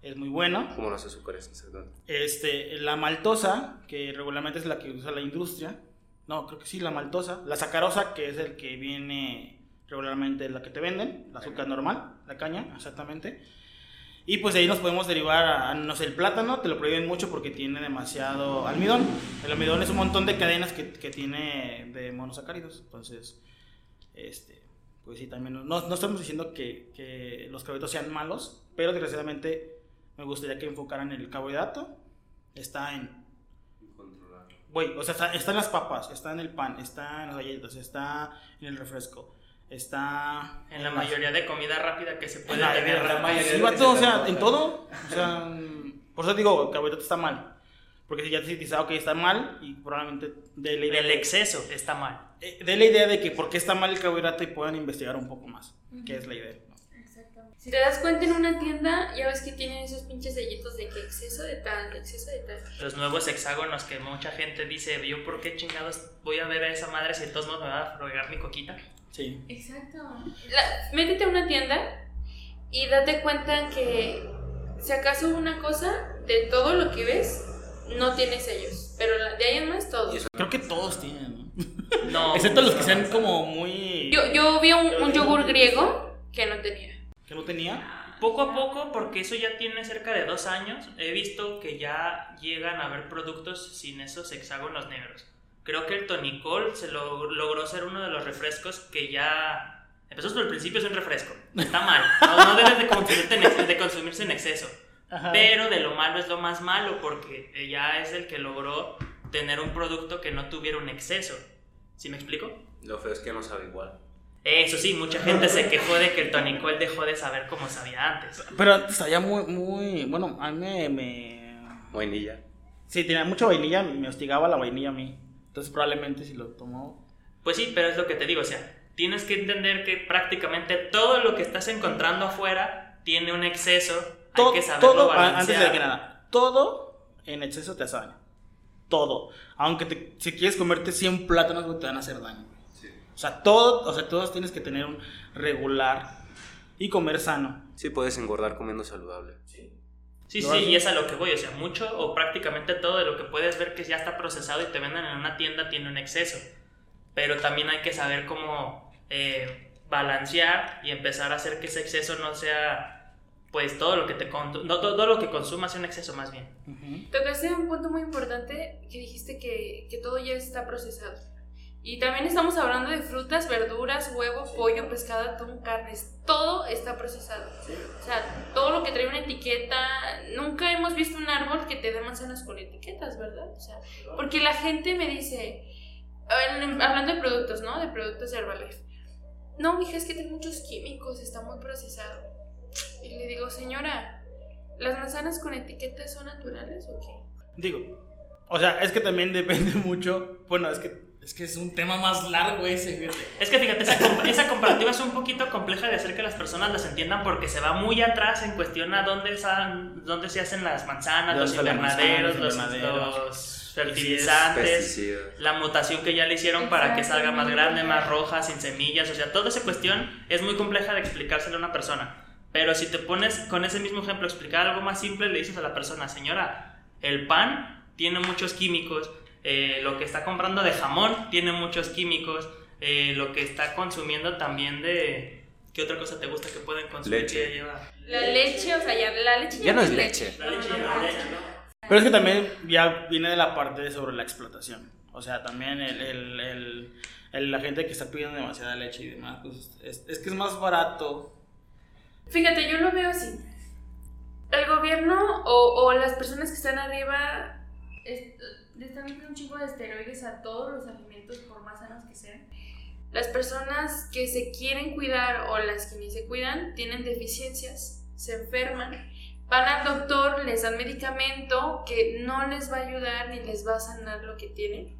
es muy bueno. Como los azúcares, exactamente. Este, la maltosa, que regularmente es la que usa la industria. No, creo que sí, la maltosa. La sacarosa, que es el que viene regularmente la que te venden, el azúcar normal, la caña, exactamente. Y pues de ahí nos podemos derivar a, no sé, el plátano, te lo prohíben mucho porque tiene demasiado almidón. El almidón es un montón de cadenas que, que tiene de monosacáridos. Entonces, este, pues sí, también no, no estamos diciendo que, que los carbohidratos sean malos, pero desgraciadamente me gustaría que enfocaran el carbohidrato. Está en Güey, o sea, está, está en las papas, está en el pan, está en las galletas, está en el refresco, está En la mayoría de comida rápida que se en puede la- tener. en la- rápido. sí, vato, o sea, en todo. O sea, <laughs> mm, por eso digo, el carbohidrato está mal. Porque si ya te dices, ok, está mal, y probablemente de la idea, El exceso está mal. eh, dé la idea de que por qué está mal el carbohidrato y puedan investigar un poco más, que es la idea. Si te das cuenta en una tienda, ya ves que tienen esos pinches sellitos de que exceso de tal, de exceso de tal. Los nuevos hexágonos que mucha gente dice, yo por qué chingados voy a ver a esa madre si de todos modos me va a fregar mi coquita. Sí. Exacto. La- métete a una tienda y date cuenta que si acaso una cosa de todo lo que ves no tiene sellos, pero la- de ahí en más todo. Creo que todos tienen, ¿no? <laughs> No. Excepto los que sean como muy... Yo, yo vi un, un yogur griego que no tenía. que no tenía. Poco a poco, porque eso ya tiene cerca de dos años, he visto que ya llegan a haber productos sin esos hexágonos negros. Creo que el tonicol se lo- logró ser uno de los refrescos que ya... Empezó por el principio, es un refresco. Está mal. No, no debes de consumirte en de consumirse en exceso. Ajá. Pero de lo malo es lo más malo porque ya es el que logró tener un producto que no tuviera un exceso. ¿Sí me explico? Lo feo es que no sabe igual. Eso sí, mucha gente se quejó de que el tonicol dejó de saber cómo sabía antes. Pero antes sabía muy, muy... Bueno, a mí me... me... Vainilla. Sí, tenía mucha vainilla, me hostigaba la vainilla a mí. Entonces probablemente si lo tomó... Pues sí, pero es lo que te digo, o sea, tienes que entender que prácticamente todo lo que estás encontrando afuera tiene un exceso, Todo, hay que saberlo todo balancear. antes de que nada, todo en exceso te hace daño. Todo. Aunque te- si quieres comerte 100 plátanos, te van a hacer daño. güey. O sea, todo, o sea, todos tienes que tener un regular y comer sano. Sí puedes engordar comiendo saludable. Sí, ¿Lo sí, haces? y es a lo que voy, o sea, mucho o prácticamente todo de lo que puedes ver que ya está procesado y te venden en una tienda tiene un exceso. Pero también hay que saber cómo eh, balancear y empezar a hacer que ese exceso no sea, pues, todo lo que te con- no, todo lo que consumas sea un exceso más bien. Ujú. Tocaste un punto muy importante que dijiste que, que todo ya está procesado. Y también estamos hablando de frutas, verduras, huevo, pollo, pescado, atún, carnes. Todo está procesado. O sea, todo lo que trae una etiqueta. Nunca hemos visto un árbol que te dé manzanas con etiquetas, ¿verdad? O sea, porque la gente me dice, hablando de productos, ¿no? De productos de Herbalife. No, mija, es que tiene muchos químicos, está muy procesado. Y le digo, señora, ¿las manzanas con etiquetas son naturales o qué? Digo, o sea, es que también <laughs> depende mucho. Bueno, es que es, que es un tema más largo ese, fíjate. Es que fíjate, esa, esa comparativa es un poquito compleja de hacer que las personas las entiendan porque se va muy atrás en cuestión a dónde, se hacen las manzanas, los ¿Dónde salen las invernaderos, los, invernaderos? los fertilizantes, la mutación que ya le hicieron para que salga más grande, más roja, sin semillas. O sea, toda esa cuestión es muy compleja de explicársela a una persona. Pero si te pones con ese mismo ejemplo a explicar algo más simple, le dices a la persona, señora, el pan tiene muchos químicos, eh, lo que está comprando de jamón tiene muchos químicos, eh, lo que está consumiendo también de... ¿Qué otra cosa te gusta que pueden consumir? Leche. que lleva? La leche, o sea, ya la leche Ya no es leche. La leche lleva leche, ¿no? Pero es que también ya viene de la parte de sobre la explotación. O sea, también el, el- el- el- la gente que está pidiendo demasiada leche y demás, pues es, es que es más barato. Fíjate, yo lo veo así. El gobierno o, o las personas que están arriba es- le están metiendo un chingo de esteroides a todos los alimentos, por más sanos que sean. Las personas que se quieren cuidar o las que ni se cuidan tienen deficiencias, se enferman, van al doctor, les dan medicamento que no les va a ayudar ni les va a sanar lo que tienen,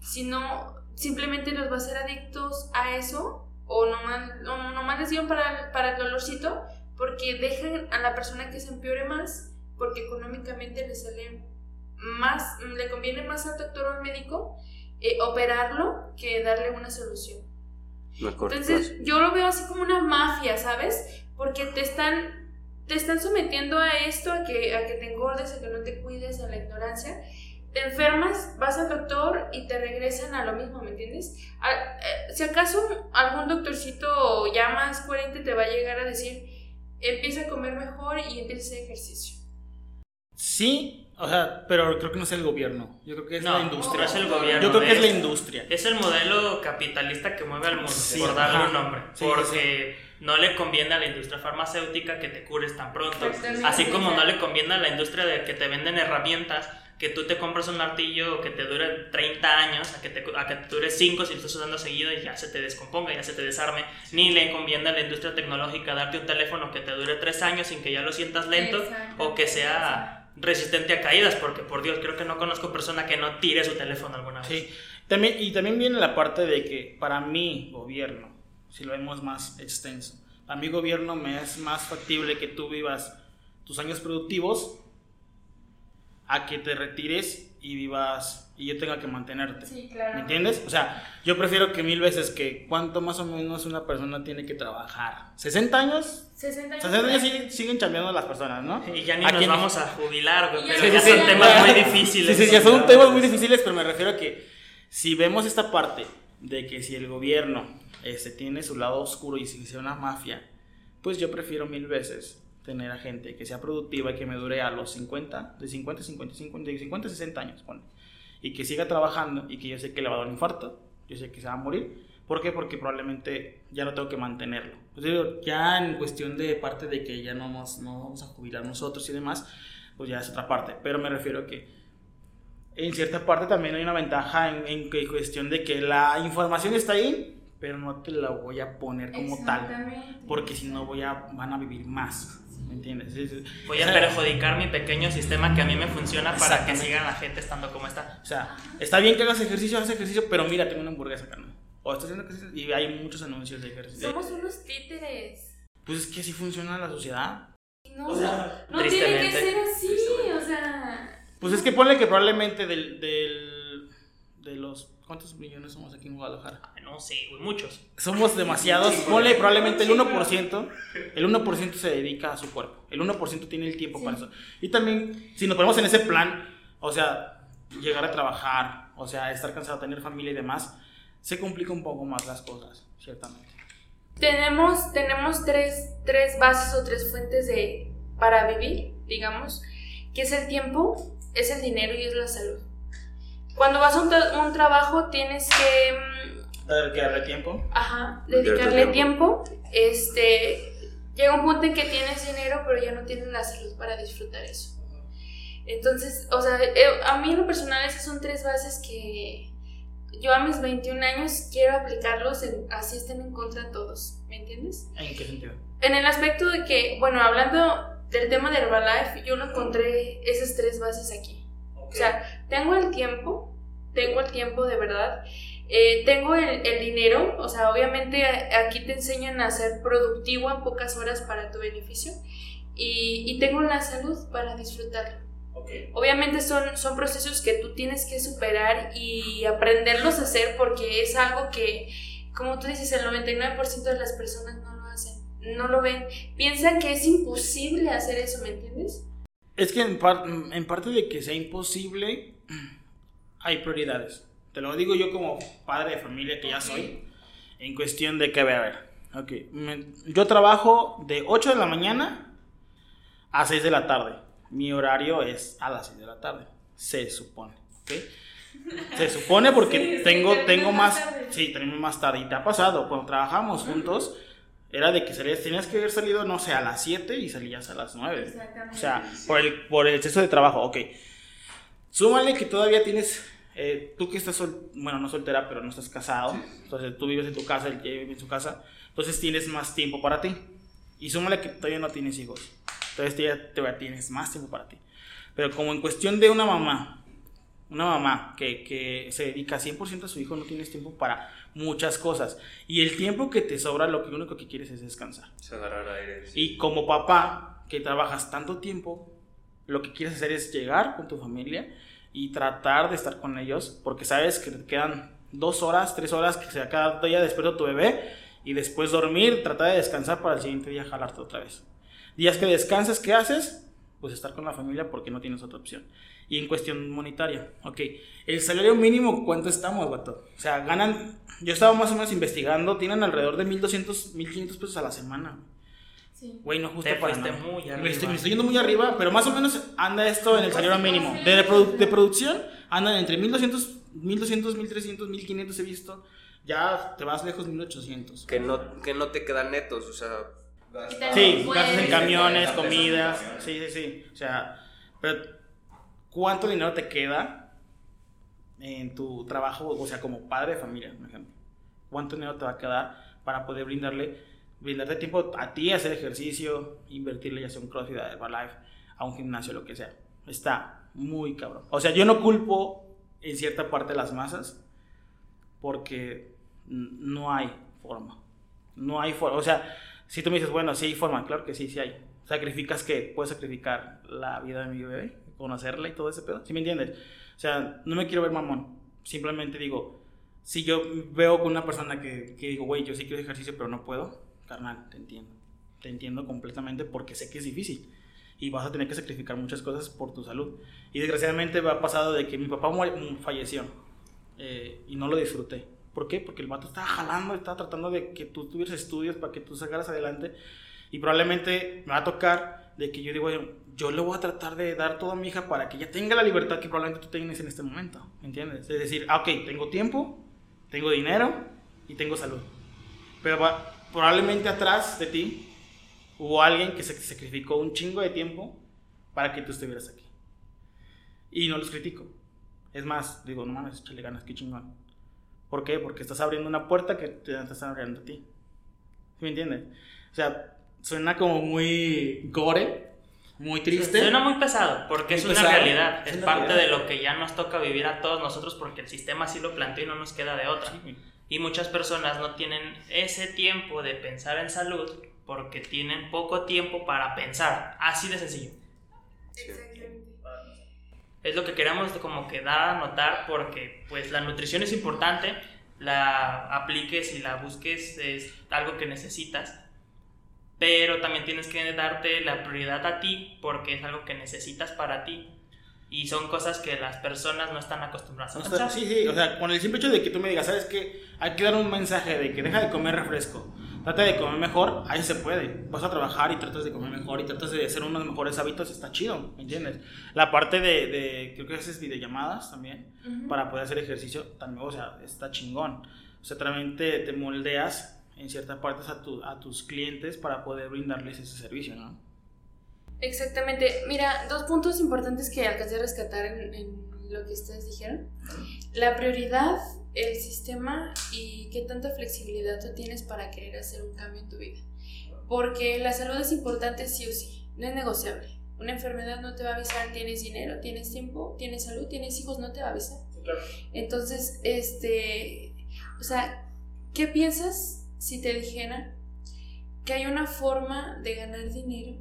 sino simplemente los va a hacer adictos a eso o nomás, nomás les dieron para, para el dolorcito porque dejan a la persona que se empeore más porque económicamente le sale más, le conviene más al doctor o al médico eh, operarlo que darle una solución. Entonces, yo lo veo así como una mafia, ¿sabes? Porque te están, te están sometiendo a esto, a que, a que te engordes, a que no te cuides, a la ignorancia. Te enfermas, vas al doctor y te regresan a lo mismo, ¿me entiendes? A- eh, si acaso algún doctorcito ya más coherente te va a llegar a decir, empieza a comer mejor y empieza a hacer ejercicio. Sí, o sea, pero creo que no es el gobierno. Yo creo que es No, la industria. no es el gobierno. Yo creo que es la industria. Es el modelo capitalista que mueve al mundo, Sí, por darle ajá. un nombre. Sí, porque no le conviene a la industria farmacéutica que te cures tan pronto. Así como no le conviene a la industria de que te venden herramientas, que tú te compras un martillo que te dure 30 años, a que te, a que te dure 5 si lo estás usando seguido y ya se te descomponga, ya se te desarme. Ni le conviene a la industria tecnológica darte un teléfono que te dure 3 años sin que ya lo sientas lento o que sea resistente a caídas, porque por Dios, creo que no conozco persona que no tire su teléfono alguna vez. Sí. También, y también viene la parte de que para mi gobierno, si lo vemos más extenso, a mi gobierno me es más factible que tú vivas tus años productivos a que te retires y vivas y yo tenga que mantenerte. Sí, claro. ¿Me entiendes? O sea, yo prefiero que mil veces que cuánto más o menos una persona tiene que trabajar. ¿60 años? 60 años. 60 años siguen, siguen chambeando las personas, ¿no? Y ya ni ¿A nos quién- vamos a jubilar, ya pero no ya sé, son temas ya. muy difíciles. Sí, sí, ya son temas muy difíciles, pero me refiero a que si vemos esta parte de que si el gobierno este, tiene su lado oscuro y si sea una mafia, pues yo prefiero mil veces tener a gente que sea productiva y que me dure a los 50, de 50 a 55, de 50 a 60 años, ponle, y que siga trabajando y que yo sé que le va a dar un infarto, yo sé que se va a morir. ¿Por qué? Porque probablemente ya no tengo que mantenerlo. Pues digo, ya en cuestión de parte de que ya no, nos, no vamos a jubilar nosotros y demás, pues ya es otra parte. Pero me refiero a que en cierta parte también hay una ventaja en, en cuestión de que la información está ahí, pero no te la voy a poner como tal, porque si no voy a, van a vivir más, ¿me entiendes? Sí, sí. Voy a O sea, perjudicar mi pequeño sistema que a mí me funciona para que sigan la gente estando como está. O sea, está bien que hagas ejercicio, hagas ejercicio, pero mira, tengo una hamburguesa, carnal. O estás haciendo ejercicio y hay muchos anuncios de ejercicio. Somos unos títeres. Pues es que así funciona la sociedad. No, O sea, no tiene que ser así, o sea. Pues es que ponle que probablemente del, del, de los... ¿Cuántos millones somos aquí en Guadalajara? Ay, No sé, güey, muchos. Somos demasiados. Ponle probablemente el 1%. El 1% se dedica a su cuerpo. El 1% tiene el tiempo Sí. para eso. Y también, si nos ponemos en ese plan, o sea, llegar a trabajar, o sea, estar cansado, tener familia y demás, se complica un poco más las cosas, ciertamente. Tenemos, tenemos tres, tres bases o tres fuentes de, para vivir, digamos, que es el tiempo, es el dinero y es la salud. Cuando vas a un, tra- un trabajo tienes que mm, que darle tiempo. Ajá, dedicarle tiempo. tiempo. Este, llega un punto en que tienes dinero, pero ya no tienes la salud para disfrutar eso. Entonces, o sea, eh, a mí en lo personal esas son tres bases que yo a mis 21 años quiero aplicarlos en, así estén en contra todos, ¿me entiendes? ¿En qué sentido? En el aspecto de que, bueno, hablando del tema de Herbalife, yo lo encontré esas tres bases aquí. O sea, tengo el tiempo, tengo el tiempo de verdad, eh, tengo el, el, dinero, o sea, obviamente aquí te enseñan a ser productivo en pocas horas para tu beneficio, y, y tengo la salud para disfrutarlo. Obviamente son, son procesos que tú tienes que superar y aprenderlos a hacer porque es algo que, como tú dices, el 99% de las personas no lo hacen, no lo ven. Piensan que es imposible hacer eso, ¿me entiendes? Es que en, en parte de que sea imposible, <clears throat> hay prioridades. Te lo digo yo como padre de familia que ya soy, en cuestión de que, a ver, a ver, okay. yo trabajo de 8 de la mañana a 6 de la tarde mi horario es a las 6 de la tarde. Se supone. Se supone porque <laughs> tengo, tengo más. Sí, tenemos más tarde. Y te ha pasado, cuando trabajamos juntos, era de que salías, tenías que haber salido, no sé, a las 7 y salías a las 9. O sea, por el, por el exceso de trabajo. Ok. Súmale que todavía tienes. Eh, tú que estás, bueno, no soltera, pero no estás casado. Entonces tú vives en tu casa, él vive en su casa. Entonces tienes más tiempo para ti. Y súmale que todavía no tienes hijos. Entonces ya te tienes más tiempo para ti. Pero como en cuestión de una mamá, una mamá que, que se dedica 100% a su hijo, no tienes tiempo para muchas cosas. Y el tiempo que te sobra, lo único que quieres es descansar. Y como papá, que trabajas tanto tiempo, lo que quieres hacer es llegar con tu familia y tratar de estar con ellos, porque sabes que te quedan dos horas, tres horas, que sea cada día despierto tu bebé, y después dormir, tratar de descansar para el siguiente día jalarte otra vez. Días que descansas, ¿qué haces? Pues estar con la familia porque no tienes otra opción. Y en cuestión monetaria, ok, el salario mínimo, ¿cuánto estamos, vato? O sea, ganan, yo estaba más o menos investigando, tienen alrededor de 1200, 1500 pesos a la semana. Sí. Güey, no justo para nada. Muy arriba. Me, estoy, me estoy yendo muy arriba, pero más o menos anda esto en el salario mínimo. De, de producción andan entre 1200, 1200, 1300, 1500 he visto. Ya te vas lejos 1800. Que no, que no te quedan netos, o sea Sí, gastos en camiones, comidas. Sí, sí, sí. O sea, pero ¿cuánto dinero te queda en tu trabajo, o sea, como padre de familia, por ejemplo? ¿Cuánto dinero te va a quedar para poder brindarle, brindarte tiempo a ti, hacer ejercicio, invertirle ya sea un CrossFit, a Herbalife, a un gimnasio, lo que sea? Está muy cabrón. O sea, yo no culpo en cierta parte las masas porque no hay forma. No hay forma. O sea, si tú me dices, bueno, sí hay forma, claro que sí, sí hay. Sacrificas que puedes sacrificar la vida de mi bebé, conocerla y todo ese pedo. ¿Sí me entiendes? O sea, no me quiero ver mamón. Simplemente digo, si yo veo con una persona que, que digo, güey, yo sí quiero ejercicio, pero no puedo, carnal, te entiendo. Te entiendo completamente porque sé que es difícil y vas a tener que sacrificar muchas cosas por tu salud. Y desgraciadamente me ha pasado de que mi papá falleció eh, y no lo disfruté. ¿Por qué? Porque el vato estaba jalando, estaba tratando de que tú tuvieras estudios para que tú sacaras adelante. Y probablemente me va a tocar de que yo digo, yo le voy a tratar de dar todo a mi hija para que ella tenga la libertad que probablemente tú tengas en este momento. ¿Me entiendes? Es decir, ah, ok, tengo tiempo, tengo dinero y tengo salud. Pero probablemente atrás de ti hubo alguien que se sacrificó un chingo de tiempo para que tú estuvieras aquí. Y no los critico. Es más, digo, no mames, échale ganas, qué chingón. ¿Por qué? Porque estás abriendo una puerta que te, están abriendo a ti. ¿Me entiendes? O sea, suena como muy gore, muy triste. Suena muy pesado, porque es una realidad. Es, parte de lo que ya nos toca vivir a todos nosotros, porque el sistema así lo planteó y no nos queda de otra. Y muchas personas no tienen ese tiempo de pensar en salud porque tienen poco tiempo para pensar. Así de sencillo. Es lo que queremos como que dar a notar porque pues la nutrición es importante, la apliques y la busques es algo que necesitas, pero también tienes que darte la prioridad a ti porque es algo que necesitas para ti y son cosas que las personas no están acostumbradas a pensar. Sí, sí, o sea, con el simple hecho de que tú me digas, ¿sabes qué? Hay que dar un mensaje de que deja de comer refresco trata de comer mejor, ahí se puede. Vas a trabajar y tratas de comer mejor y tratas de hacer unos mejores hábitos, está chido, ¿me entiendes? La parte de, de creo que haces videollamadas también, para poder hacer ejercicio, también, o sea, está chingón. O sea, también te, moldeas en ciertas partes a, tu, a tus clientes para poder brindarles ese servicio, ¿no? Exactamente. Mira, dos puntos importantes que alcancé a rescatar en, en lo que ustedes dijeron. La prioridad el sistema y qué tanta flexibilidad tú tienes para querer hacer un cambio en tu vida. Porque la salud es importante sí o sí, no es negociable. Una enfermedad no te va a avisar, tienes dinero, tienes tiempo, tienes salud, tienes hijos, no te va a avisar. Entonces, este, o sea, ¿qué piensas si te dijera que hay una forma de ganar dinero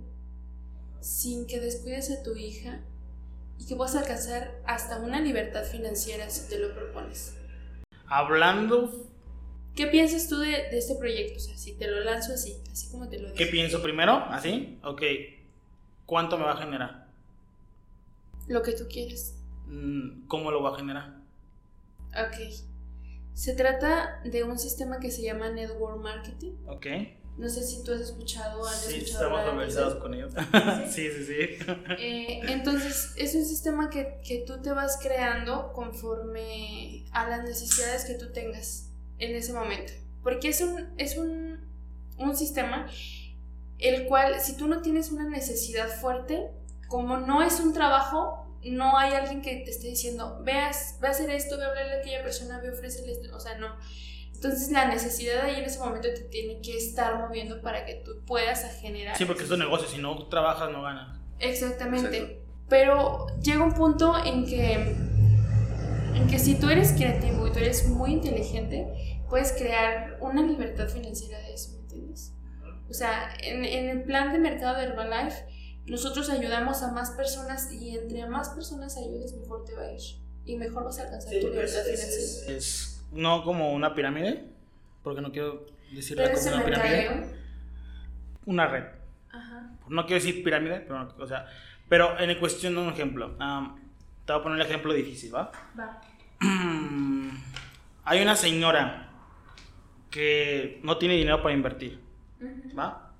sin que descuides a tu hija y que puedas alcanzar hasta una libertad financiera si te lo propones? Hablando, ¿Qué piensas tú de, de este proyecto? O sea, si te lo lanzo así, así como te lo ¿qué dije. pienso primero? ¿Así? Ok. ¿Cuánto me va a generar? Lo que tú quieres. Mm, ¿Cómo lo va a generar? Ok. Se trata de un sistema que se llama Network Marketing. Ok. No sé si tú has escuchado o han Sí, escuchado estamos hablar de familiarizados con ellos. <laughs> sí, sí, sí. Eh, entonces, es un sistema que, que tú te vas creando conforme a las necesidades que tú tengas en ese momento. Porque es un, es un, un sistema el cual, si tú no tienes una necesidad fuerte, como no es un trabajo, no hay alguien que te esté diciendo, veas, ve a hacer esto, ve a hablarle a aquella persona, ve a ofrecerle esto, o sea, no. Entonces la necesidad ahí en ese momento te tiene que estar moviendo para que tú puedas generar. Sí, porque es tu negocio. Si no trabajas, no ganas. Exactamente. Exacto. Pero llega un punto en que, en que si tú eres creativo y tú eres muy inteligente, puedes crear una libertad financiera de eso, ¿me entiendes? O sea, en, en el plan de mercado de Herbalife, nosotros ayudamos a más personas y entre más personas ayudes, mejor te va a ir. Y mejor vas a alcanzar tu libertad financiera. Es no como una pirámide, porque no quiero decirla Pero como una pirámide. Una red. Ajá. No quiero decir pirámide, pero, o sea, pero en cuestión de un ejemplo. am, te voy a poner el ejemplo difícil, ¿va? Va. <clears throat> Hay una señora que no tiene dinero para invertir. ¿va?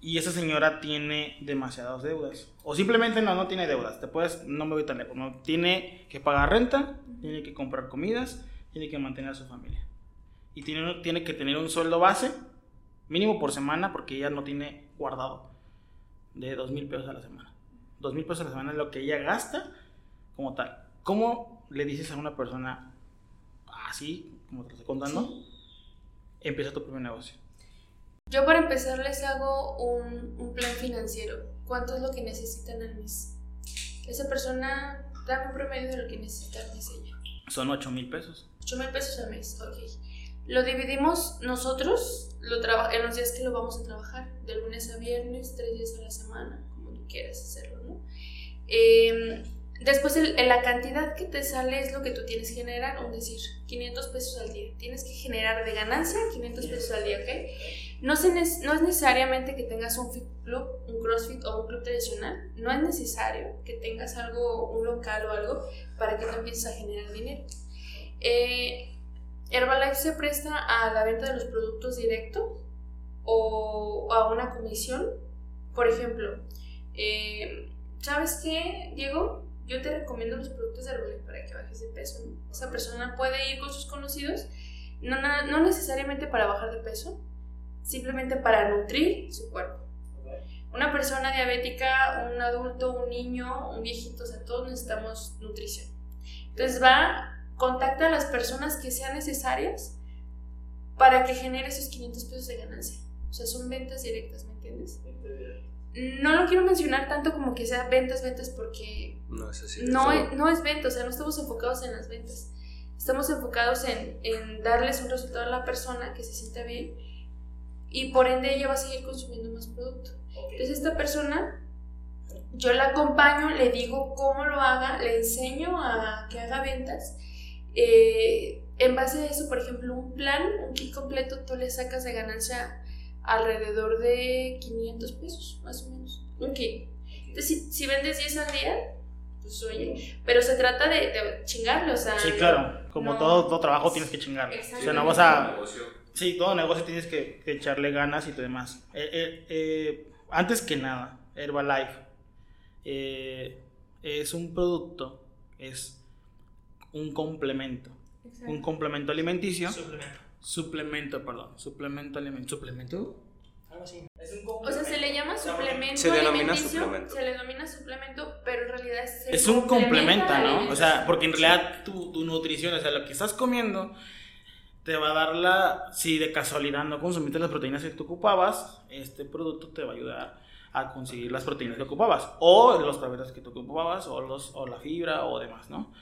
Y esa señora tiene demasiadas deudas. O simplemente no, no tiene deudas. Te puedes, no me voy tan lejos. No, tiene que pagar renta, tiene que comprar comidas, tiene que mantener a su familia. Y tiene, tiene que tener un sueldo base, mínimo por semana, porque ella no tiene guardado de dos mil pesos a la semana. Dos mil pesos a la semana es lo que ella gasta como tal. ¿Cómo le dices a una persona así, como te lo estoy contando, empieza tu primer negocio? Yo para empezar les hago un, un plan financiero. ¿Cuánto es lo que necesitan al mes? Esa persona, dame un promedio de lo que necesita al mes ella. Son ocho mil pesos. 8 mil pesos al mes, ok. Lo dividimos nosotros lo traba- en los días que lo vamos a trabajar, de lunes a viernes, tres días a la semana, como tú quieras hacerlo, ¿no? Eh, después el- la cantidad que te sale es lo que tú tienes que generar, es decir, 500 pesos al día. Tienes que generar de ganancia 500 pesos al día, ¿ok? No, es necesariamente que tengas un fit club, un crossfit o un club tradicional. No es necesario que tengas algo, un local o algo para que tú empieces a generar dinero. Eh, Herbalife se presta a la venta de los productos directo o a una comisión. Por ejemplo, eh, ¿sabes qué, Diego? Yo te recomiendo los productos de Herbalife para que bajes de peso. Esa persona puede ir con sus conocidos, no, no necesariamente para bajar de peso, simplemente para nutrir su cuerpo. Una persona diabética, un adulto, un niño, un viejito, o sea, todos necesitamos nutrición. Entonces va, contacta a las personas que sean necesarias para que genere esos 500 pesos de ganancia. O sea, son ventas directas, ¿me entiendes? No lo quiero mencionar tanto como que sea ventas, ventas, porque No es así. no es es, no es venta, o sea, no estamos enfocados en las ventas. Estamos enfocados en, en darles un resultado a la persona que se sienta bien y por ende ella va a seguir consumiendo más producto. Entonces esta persona, yo la acompaño, le digo cómo lo haga, le enseño a que haga ventas. Eh, en base a eso, por ejemplo, un plan, un kit completo, tú le sacas de ganancia alrededor de 500 pesos, más o menos. Un kit. Entonces, si, si vendes 10 al día, pues oye, pero se trata de, de chingarle, o sea. Sí, claro. Como no- todo, todo trabajo tienes que chingarle. O sea, no vas a... Sí, todo negocio tienes que, que echarle ganas y todo demás. Eh, eh, eh, antes que nada, Herbalife eh, es un producto, es un complemento. Exacto. Un complemento alimenticio. Suplemento. Suplemento, perdón. Suplemento alimenticio. ¿Suplemento? Algo así. Es un O sea, se le llama suplemento Se denomina alimenticio, suplemento. Se le denomina suplemento, pero en realidad es, el Es un complementa, ¿no? O sea, porque en realidad tu, tu nutrición, o sea, lo que estás comiendo, te va a dar la. Si de casualidad no consumiste las proteínas que tú ocupabas, este producto te va a ayudar a conseguir las proteínas que ocupabas, o los carbohidratos que tú ocupabas, o, los, o la fibra, o demás, ¿no?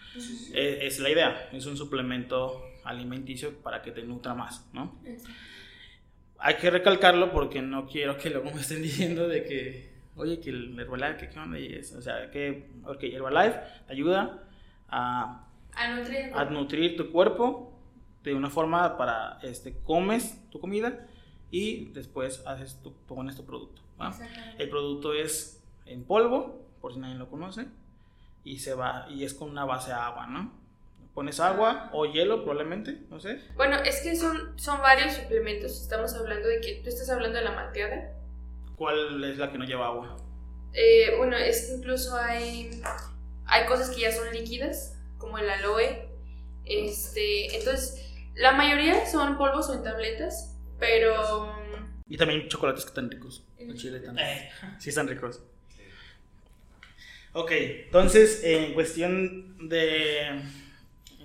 Eh, es la idea, es un suplemento alimenticio para que te nutra más, ¿no? Hay que recalcarlo porque no quiero que luego me estén diciendo de que, oye, que el Herbalife, que qué onda, y eso, o sea, que, ok, Herbalife te ayuda a, A nutrir. a nutrir tu cuerpo de una forma para, este, comes tu comida y después haces tu, pones tu producto, ¿va? El producto es en polvo, por si nadie lo conoce, y se va, y es con una base a agua, ¿no? Pones agua o hielo probablemente, no sé. Bueno, es que son, son varios suplementos. Estamos hablando de que tú estás hablando de la malteada. ¿Cuál es la que no lleva agua? Eh, bueno, es que incluso hay, hay cosas que ya son líquidas, como el aloe. Este, entonces, la mayoría son polvos o en tabletas, pero Y también chocolates que están ricos. El El chile también. Eh, Sí, están ricos. Ok, entonces, en cuestión de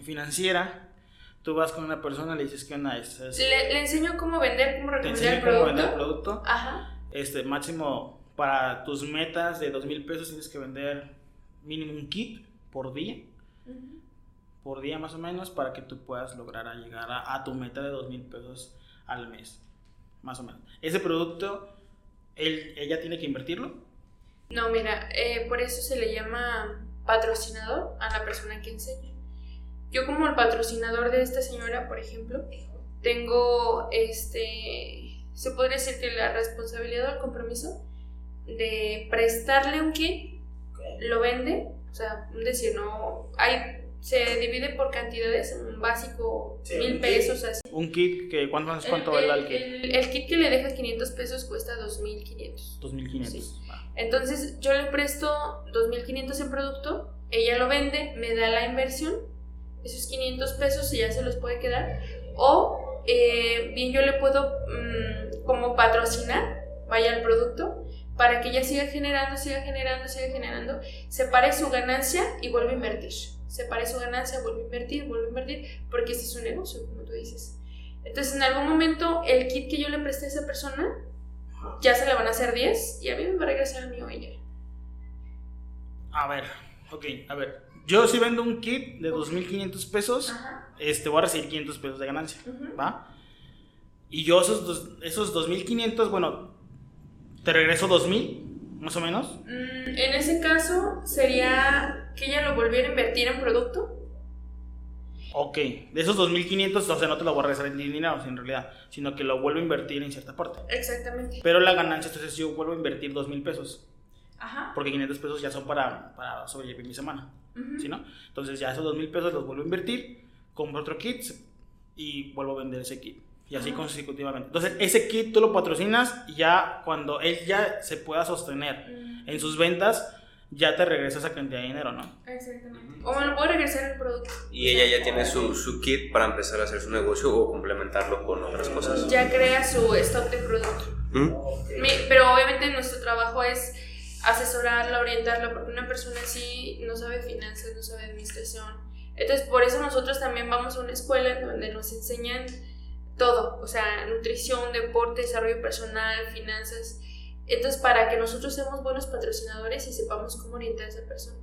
financiera, tú vas con una persona, le dices que onda es. es- le, le enseño cómo vender, cómo recomendar el enseño cómo vender el producto. producto. Ajá. Este, máximo para tus metas de dos mil pesos tienes que vender mínimo un kit por día. Ujú. Por día más o menos para que tú puedas lograr a llegar a, a tu meta de dos mil pesos al mes. Más o menos. Ese producto, él, ella tiene que invertirlo. No, mira, eh, por eso se le llama patrocinador a la persona que enseña. Yo como el patrocinador de esta señora, por ejemplo, tengo este, se podría decir que la responsabilidad o el compromiso de prestarle un kit, lo vende, o sea, decir, no, hay, se divide por cantidades, un básico Sí, mil un pesos, así. Un kit que ¿cuánto, cuánto el, vale el kit? el- el kit que le deja 500 pesos cuesta 2500. 2500. Va. Entonces yo le presto 2.500 en producto, ella lo vende, me da la inversión, esos 500 pesos y ya se los puede quedar. O eh, bien yo le puedo mm, como patrocinar, vaya el producto, para que ella siga generando, siga generando, siga generando, separe su ganancia y vuelva a invertir. Separe su ganancia, vuelve a invertir, vuelve a invertir, porque este es un negocio, como tú dices. Entonces en algún momento el kit que yo le presté a esa persona ya se le van a hacer 10 y a mí me va a regresar el mío ella. A ver, ok, a ver. Yo si vendo un kit de 2500 pesos, Ajá. este, voy a recibir 500 pesos de ganancia. ¿va? Y yo esos, dos, esos 2500, bueno, te regreso 2000, más o menos. Mm, en ese caso sería que ella lo volviera a invertir en producto. Ok, de esos 2500, o sea, no te lo voy a regresar en dinero, en realidad, sino que lo vuelvo a invertir en cierta parte. Exactamente. Pero la ganancia, entonces yo vuelvo a invertir 2000 pesos, Ajá. porque 500 pesos ya son para, para sobrevivir mi semana. Ujú. ¿sí, no? Entonces ya esos dos mil pesos los vuelvo a invertir, compro otro kit y vuelvo a vender ese kit. Y así consecutivamente. Entonces ese kit tú lo patrocinas y ya cuando él ya se pueda sostener Mm, en sus ventas, ya te regresa esa cantidad de dinero, ¿no? Exactamente. O me lo puedo regresar el producto. Y ella ya tiene su, su kit para empezar a hacer su negocio o complementarlo con otras cosas. Ya crea su stock de producto. ¿Mm? Mi- pero obviamente nuestro trabajo es asesorarla, orientarla, porque una persona así no sabe finanzas, no sabe administración. Entonces, por eso nosotros también vamos a una escuela donde nos enseñan todo, o sea, nutrición, deporte, desarrollo personal, finanzas. Entonces, para que nosotros seamos buenos patrocinadores y sepamos cómo orientar a esa persona.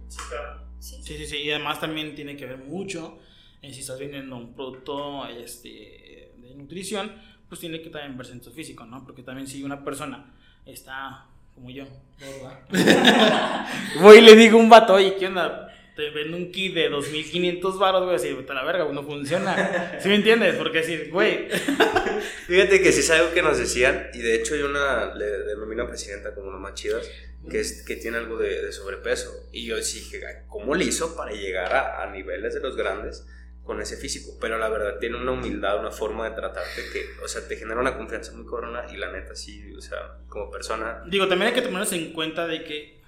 Sí. Sí, sí, sí. Y además también tiene que ver mucho en si estás vendiendo un producto este, de nutrición, pues tiene que también verse en su físico, ¿no? Porque también si una persona está como yo, gorda, <laughs> voy y le digo a un vato, oye, ¿qué onda? Te vendo un kit de 2500 baros, güey, así, vete a la verga, güey, no funciona. ¿Sí me entiendes? Porque decir, güey, <laughs> Fíjate que sí es algo que nos decían, y de hecho hay una, le denomino presidenta como una más chidas, que, es, que tiene algo de, de sobrepeso. Y yo dije, "Ay, ¿cómo le hizo para llegar a, a niveles de los grandes con ese físico? Pero la verdad tiene una humildad, una forma de tratarte que, o sea, te genera una confianza muy corona y la neta sí, o sea, como persona, Digo, también hay que tomarnos en cuenta de que,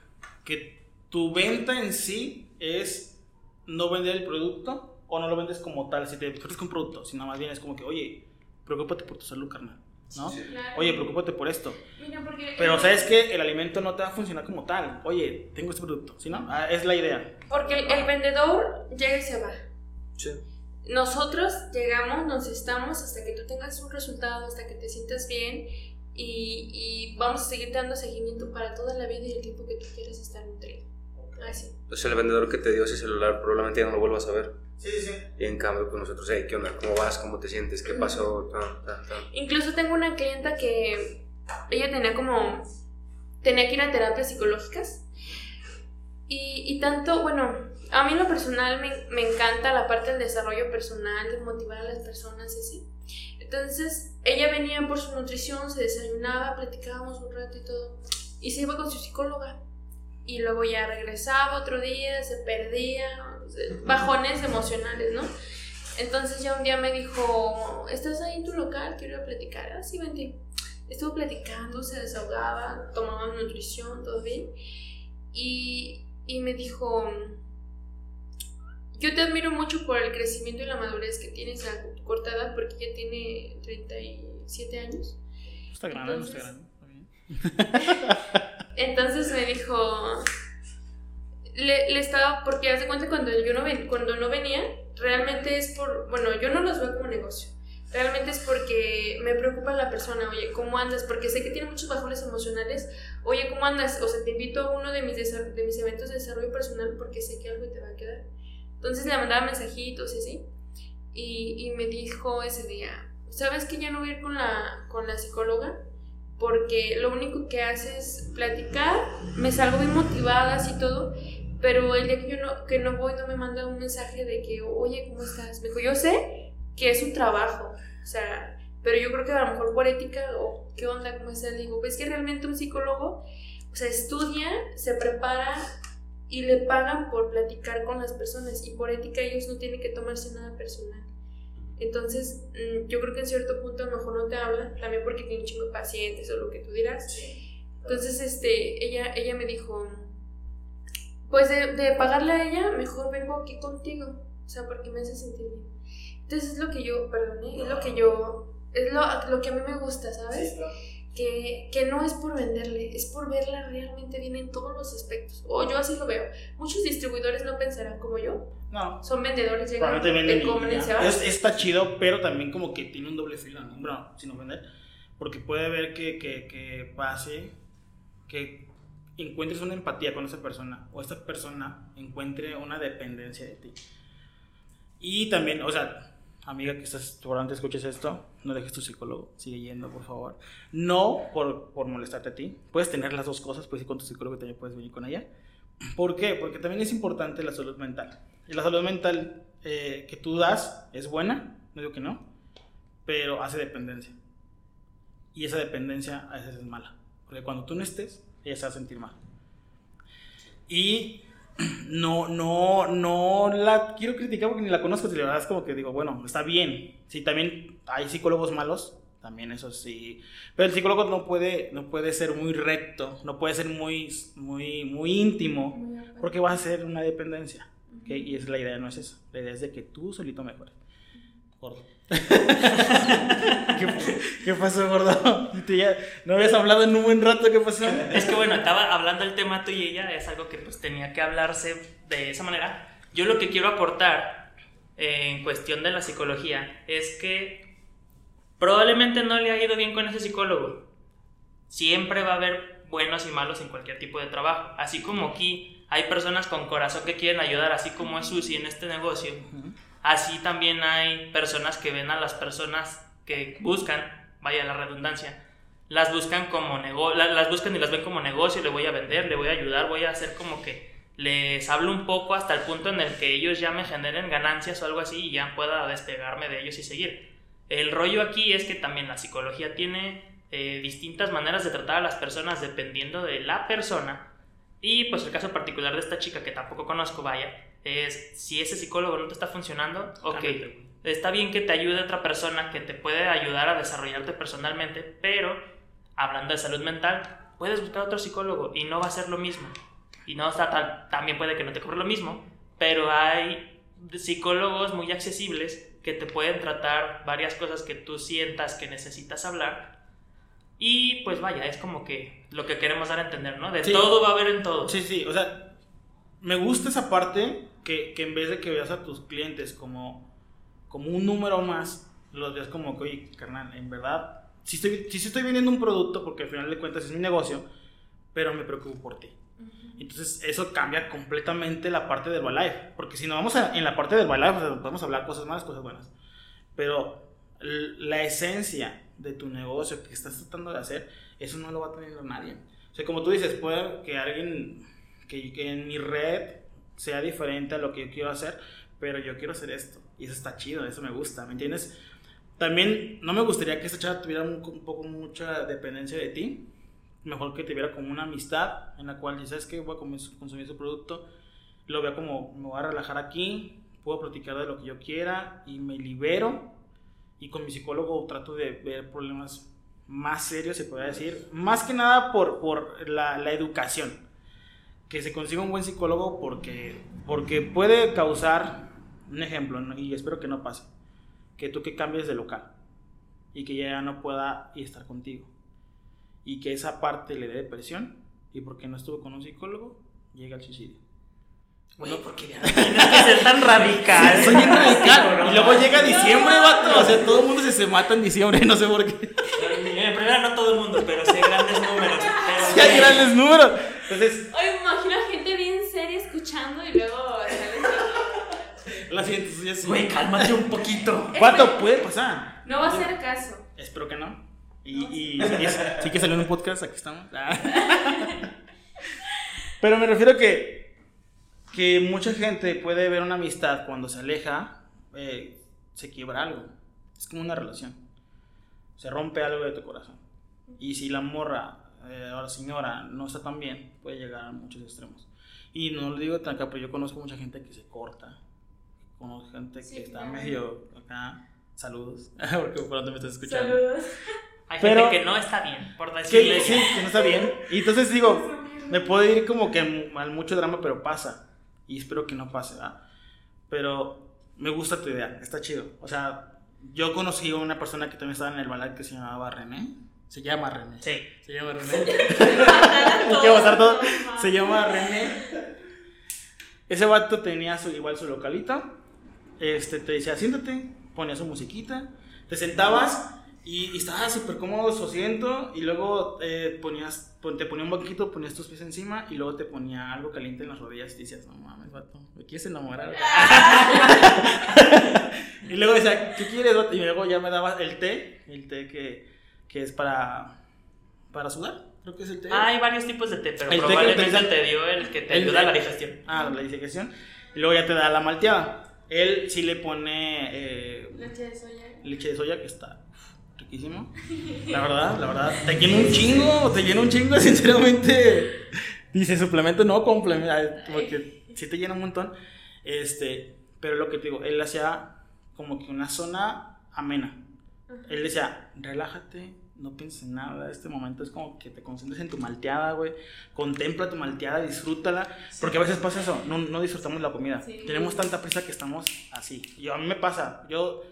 que tu venta en sí es no vender el producto o no lo vendes como tal, si te ofrezco un producto, sino más bien es como que, oye, preocúpate por tu salud, carnal. ¿no? Claro. Oye, preocúpate por esto. Mira, Pero sabes que el alimento no te va a funcionar como tal. Oye, tengo este producto, ¿sí no? Ah, es la idea. Porque el, el vendedor llega y se va. Sí. Nosotros llegamos, nos estamos hasta que tú tengas un resultado, hasta que te sientas bien y, y vamos a seguir dando seguimiento para toda la vida y el tiempo que tú quieras estar nutrido. Sea, el vendedor que te dio ese celular probablemente ya no lo vuelvas a ver. Sí, sí, sí. Y en cambio, con nosotros, hey, ¿qué onda? ¿Cómo vas? ¿Cómo te sientes? ¿Qué pasó? Tan, tan, tan. Incluso tengo una clienta que ella tenía como, tenía que ir a terapias psicológicas. Y, y tanto, bueno, a mí en lo personal me, me encanta la parte del desarrollo personal, de motivar a las personas y así. Entonces, ella venía por su nutrición, se desayunaba, platicábamos un rato y todo. Y se iba con su psicóloga. Y luego ya regresaba otro día, se perdía, bajones emocionales, ¿no? Entonces ya un día me dijo, ¿estás ahí en tu local? Quiero ir a platicar. Ah, sí, vente. Estuvo platicando, se desahogaba, tomaba nutrición, todo bien. Y, y me dijo, yo te admiro mucho por el crecimiento y la madurez que tienes a tu corta edad, porque ella tiene 37 años. Está grande, no está Entonces- grande. <laughs> <laughs> Entonces me dijo, le, estaba, porque hace cuenta cuando yo no, ven, cuando no venía, realmente es por, bueno, yo no los veo como negocio. Realmente es porque me preocupa la persona, oye, ¿cómo andas? Porque sé que tiene muchos bajones emocionales. Oye, ¿cómo andas? O sea, te invito a uno de mis, de mis eventos de desarrollo personal porque sé que algo te va a quedar. Entonces le mandaba mensajitos y así. Y, y me dijo ese día, ¿sabes que ya no voy a ir con la, con la psicóloga? Porque lo único que hace es platicar, me salgo bien motivada así todo, pero el día que yo no, que no voy no me manda un mensaje de que, oye, ¿cómo estás? Me dijo, yo sé que es un trabajo, o sea, pero yo creo que a lo mejor por ética o qué onda, cómo está, le digo, pues que realmente un psicólogo, o sea, estudia, se prepara y le pagan por platicar con las personas y por ética ellos no tienen que tomarse nada personal. Entonces, mm, yo creo que en cierto punto a lo mejor no te hablan, también porque tiene un chingo de pacientes o lo que tú dirás. Entonces, este, ella, ella me dijo, pues de, de pagarle a ella, mejor vengo aquí contigo, o sea, porque me hace sentir bien. Entonces es lo que yo, perdón, ¿eh? es lo que yo, es lo, lo que a mí me gusta, ¿sabes? Que, que no es por venderle, es por verla realmente bien en todos los aspectos. O yo así lo veo. Muchos distribuidores no pensarán como yo. No. Son vendedores, llegan, Probablemente venden te y comen y ya. se van. Es- está chido, pero también como que tiene un doble filo, ¿no? Bueno, sin ofender. Porque puede ver que, que, que pase, que encuentres una empatía con esa persona o esta persona encuentre una dependencia de ti. Y también, o sea, amiga que estás, probablemente escuches esto, no dejes tu psicólogo, sigue yendo, por favor. No por, por molestarte a ti, puedes tener las dos cosas, puedes ir con tu psicólogo y también puedes venir con ella. ¿Por qué? Porque también es importante la salud mental. Y la salud mental eh, que tú das es buena, no digo que no, pero hace dependencia. Y esa dependencia a veces es mala. Porque cuando tú no estés, ella se va a sentir mal. Y no, no, no la quiero criticar porque ni la conozco. Si la verdad es como que digo, bueno, está bien. Sí, también hay psicólogos malos, también eso sí. Pero el psicólogo no puede, no puede ser muy recto, no puede ser muy, muy, muy íntimo, porque va a ser una dependencia. ¿ok? Y es la idea, no es eso. La idea es de que tú solito mejores. Gordo. ¿Qué, qué pasó, gordo? <laughs> Ya no habías hablado en un buen rato, ¿qué pasó? Es que bueno, estaba hablando el tema tú y ella, es algo que pues tenía que hablarse de esa manera. Yo lo que quiero aportar eh, en cuestión de la psicología es que probablemente no le ha ido bien con ese psicólogo. Siempre va a haber buenos y malos en cualquier tipo de trabajo. Así como aquí hay personas con corazón que quieren ayudar, así como es Susi en este negocio. Así también hay personas que ven a las personas que buscan, vaya la redundancia, las buscan como nego la- las buscan y las ven como negocio, le voy a vender, le voy a ayudar, voy a hacer como que les hablo un poco hasta el punto en el que ellos ya me generen ganancias o algo así y ya pueda despegarme de ellos y seguir. El rollo aquí es que también la psicología tiene eh, distintas maneras de tratar a las personas dependiendo de la persona y pues el caso particular de esta chica que tampoco conozco, vaya, es si ese psicólogo no te está funcionando, ok, está bien que te ayude otra persona que te puede ayudar a desarrollarte personalmente, pero hablando de salud mental, puedes buscar otro psicólogo y no va a ser lo mismo. Y no está tal, también puede que no te cobre lo mismo, pero hay psicólogos muy accesibles que te pueden tratar varias cosas que tú sientas que necesitas hablar Y pues vaya, es como que lo que queremos dar a entender, ¿no? De Sí. todo va a haber en todo. Sí, sí, o sea, me gusta esa parte que, que en vez de que veas a tus clientes como, como un número más, los veas como que, oye, carnal, en verdad, sí estoy, sí estoy vendiendo un producto porque al final de cuentas es mi negocio, pero me preocupo por ti. Entonces, eso cambia completamente la parte del Herbalife. Porque si no vamos a- en la parte del o sea, vamos a hablar cosas malas, cosas buenas. Pero la esencia de tu negocio que estás tratando de hacer, eso no lo va a tener nadie. O sea, como tú dices, puede que alguien, que, que en mi red sea diferente a lo que yo quiero hacer, pero yo quiero hacer esto. Y eso está chido, eso me gusta, ¿me entiendes? También no me gustaría que esta chava tuviera un, un poco mucha dependencia de ti. Mejor que tuviera como una amistad en la cual dices, ¿sabes qué? Voy a consumir su producto. Lo veo como, me voy a relajar aquí, puedo platicar de lo que yo quiera y me libero. Y con mi psicólogo trato de ver problemas más serios, se puede decir. Más que nada por, por la, la educación. Que se consiga un buen psicólogo porque, porque puede causar, un ejemplo, y espero que no pase, que tú que cambies de local y que ya no pueda estar contigo. Y que esa parte le dé depresión y porque no estuvo con un psicólogo, llega al suicidio. Güey, porque ya tienes que ser tan radical. Soy bien radical. Y luego llega diciembre, vato. O sea, todo el mundo se, se mata en diciembre, <laughs> no sé por qué. En primera no todo el mundo, pero sí hay grandes números. Pero, Sí, hay grandes números. Entonces, Oye, escuchando y luego sale la siguiente. Güey, cálmate un poquito. ¿Cuánto puede pasar? No va a ser caso. Espero que no. Y, y, y sí, sí que salió en un podcast, aquí estamos. Ah. <laughs> Pero me refiero que, que mucha gente puede ver una amistad cuando se aleja, eh, se quiebra algo. Es como una relación. Se rompe algo de tu corazón. Y si la morra eh, o la señora no está tan bien, puede llegar a muchos extremos. Y no lo digo tan acá, pero yo conozco mucha gente que se corta. Conozco gente Sí, que está claro. medio acá. Saludos, <laughs> porque pronto me estás escuchando. Saludos. Hay Pero- gente que no está bien, por Que, decirle. sí, que no está bien. Y entonces digo, <laughs> me puede ir como que al mucho drama, pero pasa. Y espero que no pase, ¿verdad? Pero me gusta tu idea, está chido. O sea, yo conocí a una persona que también estaba en el ballet que se llamaba René. Se llama René. Sí. Se llama René. <laughs> Hay que matar todo. Se llama René. Ese vato tenía su, igual su localito. Este, te decía, siéntate, ponía su musiquita, te sentabas y, y estaba súper cómodo su asiento y luego eh, ponías, pon- te ponía un banquito, ponías tus pies encima y luego te ponía algo caliente en las rodillas y decías, no mames, vato, me quieres enamorar. <laughs> <laughs> y luego decía, ¿qué quieres, vato? Y luego ya me daba el té, el té que, que es para, para sudar, creo que es el té. Hay varios tipos de té, pero El té que probablemente te dio el que te el ayuda a la digestión. Ah, la disección. Y luego ya te da la malteada. Él sí le pone eh, Leche de soya. leche de soya, que está uf, riquísimo. La verdad, la verdad. Te llena un chingo, te llena un chingo, <laughs> sinceramente. Dice suplemento, no complemento, porque sí te llena un montón. Este, pero lo que te digo, él hacía como que una zona amena. Él decía, relájate, no pienses en nada. Este momento es como que te concentres en tu malteada, güey. Contempla tu malteada, disfrútala. Porque a veces pasa eso, no, no disfrutamos la comida. Sí. Tenemos tanta prisa que estamos así. Yo, a mí me pasa, yo,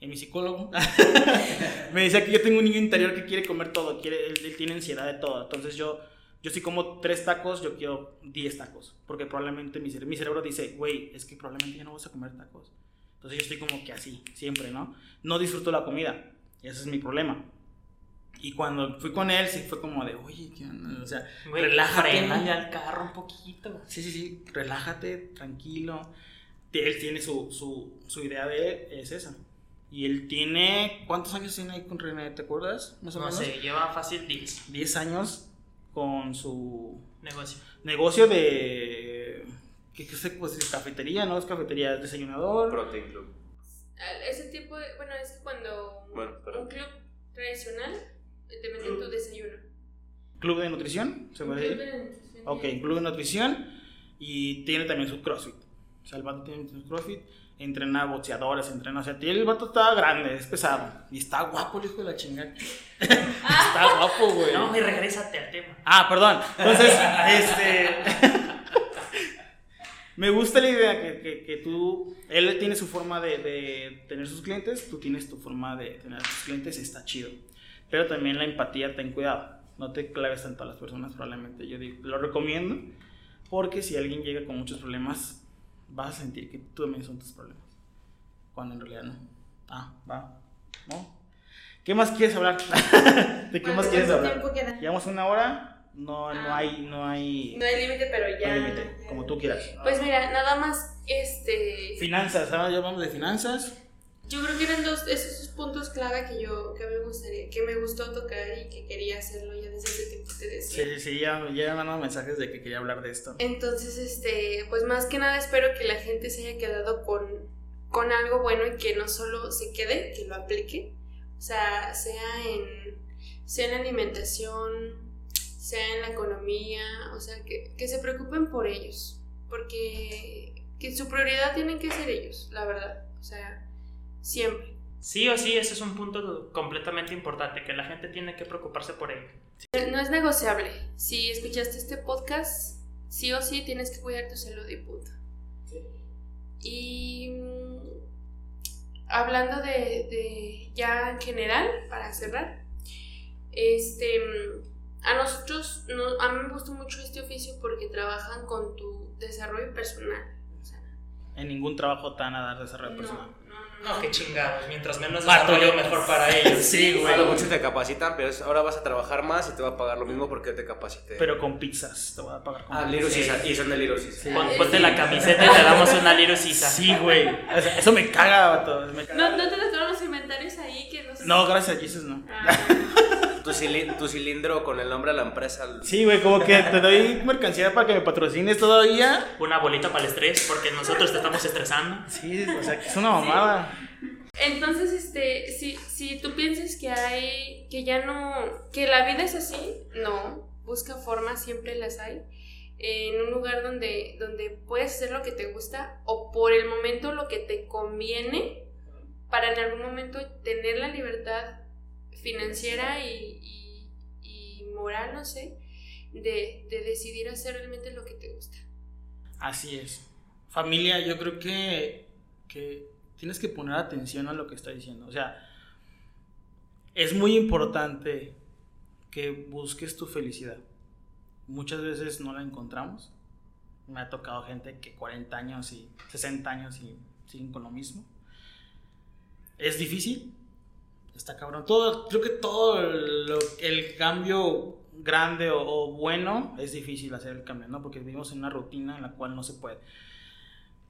en mi psicólogo, <laughs> me decía que yo tengo un niño interior que quiere comer todo, quiere, él, él tiene ansiedad de todo. Entonces yo, yo si como tres tacos, yo quiero 10 tacos. Porque probablemente mi, cere- mi cerebro dice, güey, es que probablemente ya no vas a comer tacos. Entonces yo estoy como que así, siempre, ¿no? No disfruto la comida. Y ese es mi problema. Y cuando fui con él, sí fue como de, oye, ¿qué onda? O sea, Güey, relájate. al carro un poquito. Sí, sí, sí, relájate, tranquilo. Él tiene su, su, su idea de él, es esa. Y él tiene, ¿cuántos años tiene ahí con René? ¿Te acuerdas? Más o No menos. sé, lleva fácil 10 10 años con su negocio. negocio de. ¿Qué, qué sé? Pues es cafetería, ¿no? Es cafetería, es desayunador. Protein Club. Ese tipo de. Bueno, es cuando Bueno, un club tradicional te venden tu desayuno. Club de nutrición, se puede club decir. de nutrición. Ok, club de nutrición. Y tiene también su CrossFit. O sea, el vato tiene su CrossFit. Entrena boxeadores, entrena. O sea, el vato está grande, es pesado. Y está guapo el hijo de la chingada. <laughs> está guapo, güey. No, y regrésate al tema. Ah, perdón. Entonces, <laughs> este. <laughs> Me gusta la idea que, que, que tú. Él tiene su forma de, de tener sus clientes, tú tienes tu forma de tener tus clientes, está chido. Pero también la empatía, ten cuidado. No te claves tanto a las personas, probablemente. Yo digo, lo recomiendo porque si alguien llega con muchos problemas, vas a sentir que tú también son tus problemas. Cuando en realidad no. Ah, va. ¿No? ¿Qué más quieres hablar? <laughs> ¿De qué más quieres ¿Cuánto hablar? Llevamos una hora. No, no Ah. hay, no hay, No hay límite, pero no ya. hay límite, como tú quieras. Pues mira, nada más, este. Finanzas, ahora ya hablamos de finanzas. Yo creo que eran dos, esos dos puntos clave que yo, que me gustaría, que me gustó tocar y que quería hacerlo ya desde ese tiempo te decía. Sí, sí, sí, ya, ya me mandaron mensajes de que quería hablar de esto. Entonces, este, pues más que nada espero que la gente se haya quedado con, con algo bueno y que no solo se quede, que lo aplique. O sea, sea en, sea en la alimentación, sea en la economía, o sea, que, que se preocupen por ellos. Porque que su prioridad tienen que ser ellos, la verdad. O sea, siempre. Sí o sí, ese es un punto completamente importante, que la gente tiene que preocuparse por ello. No es negociable. Si escuchaste este podcast, sí o sí tienes que cuidar tu salud y punto. Y mm, hablando de, de ya en general, para cerrar, este, mm, a nosotros, no, a mí me gustó mucho este oficio porque trabajan con tu desarrollo personal. O sea, En ningún trabajo te van a dar desarrollo no, personal. No, qué chingados. Mientras menos desarrollo, yo- mejor para <laughs> ellos. Sí, A lo güey. mucho te capacitan, pero es- ahora vas a trabajar más y te va a pagar lo mismo porque te capacité. Pero con pizzas, te voy a pagar con Ah, pizzas. Little y son de Little. Pon- Ponte la camiseta y te damos una Caesar. Sí, güey. O sea, Eso me caga, vato. me caga. No, no te dejaron los inventarios ahí que no sé. No, gracias a Jesus no. Ah, Tu, cilin- tu cilindro con el nombre de la empresa. Sí, güey, como que te doy mercancía para que me patrocines todavía. Una bolita para el estrés, porque nosotros te estamos estresando. Sí, o sea, que es una mamada. Entonces, este, si, si tú piensas que hay, que ya no, que la vida es así, no, busca formas, siempre las hay, en un lugar donde, donde puedes hacer lo que te gusta o por el momento lo que te conviene para en algún momento tener la libertad financiera y, y- y moral, no sé, de, de decidir hacer realmente lo que te gusta. Así es. Familia, yo creo que, que tienes que poner atención a lo que está diciendo. O sea, es muy importante que busques tu felicidad. Muchas veces no la encontramos. Me ha tocado gente que 40 años y 60 años y siguen con lo mismo. Es difícil. Está cabrón. Todo, creo que todo el cambio grande o, o bueno es difícil hacer el cambio, ¿no? Porque vivimos en una rutina en la cual no se puede.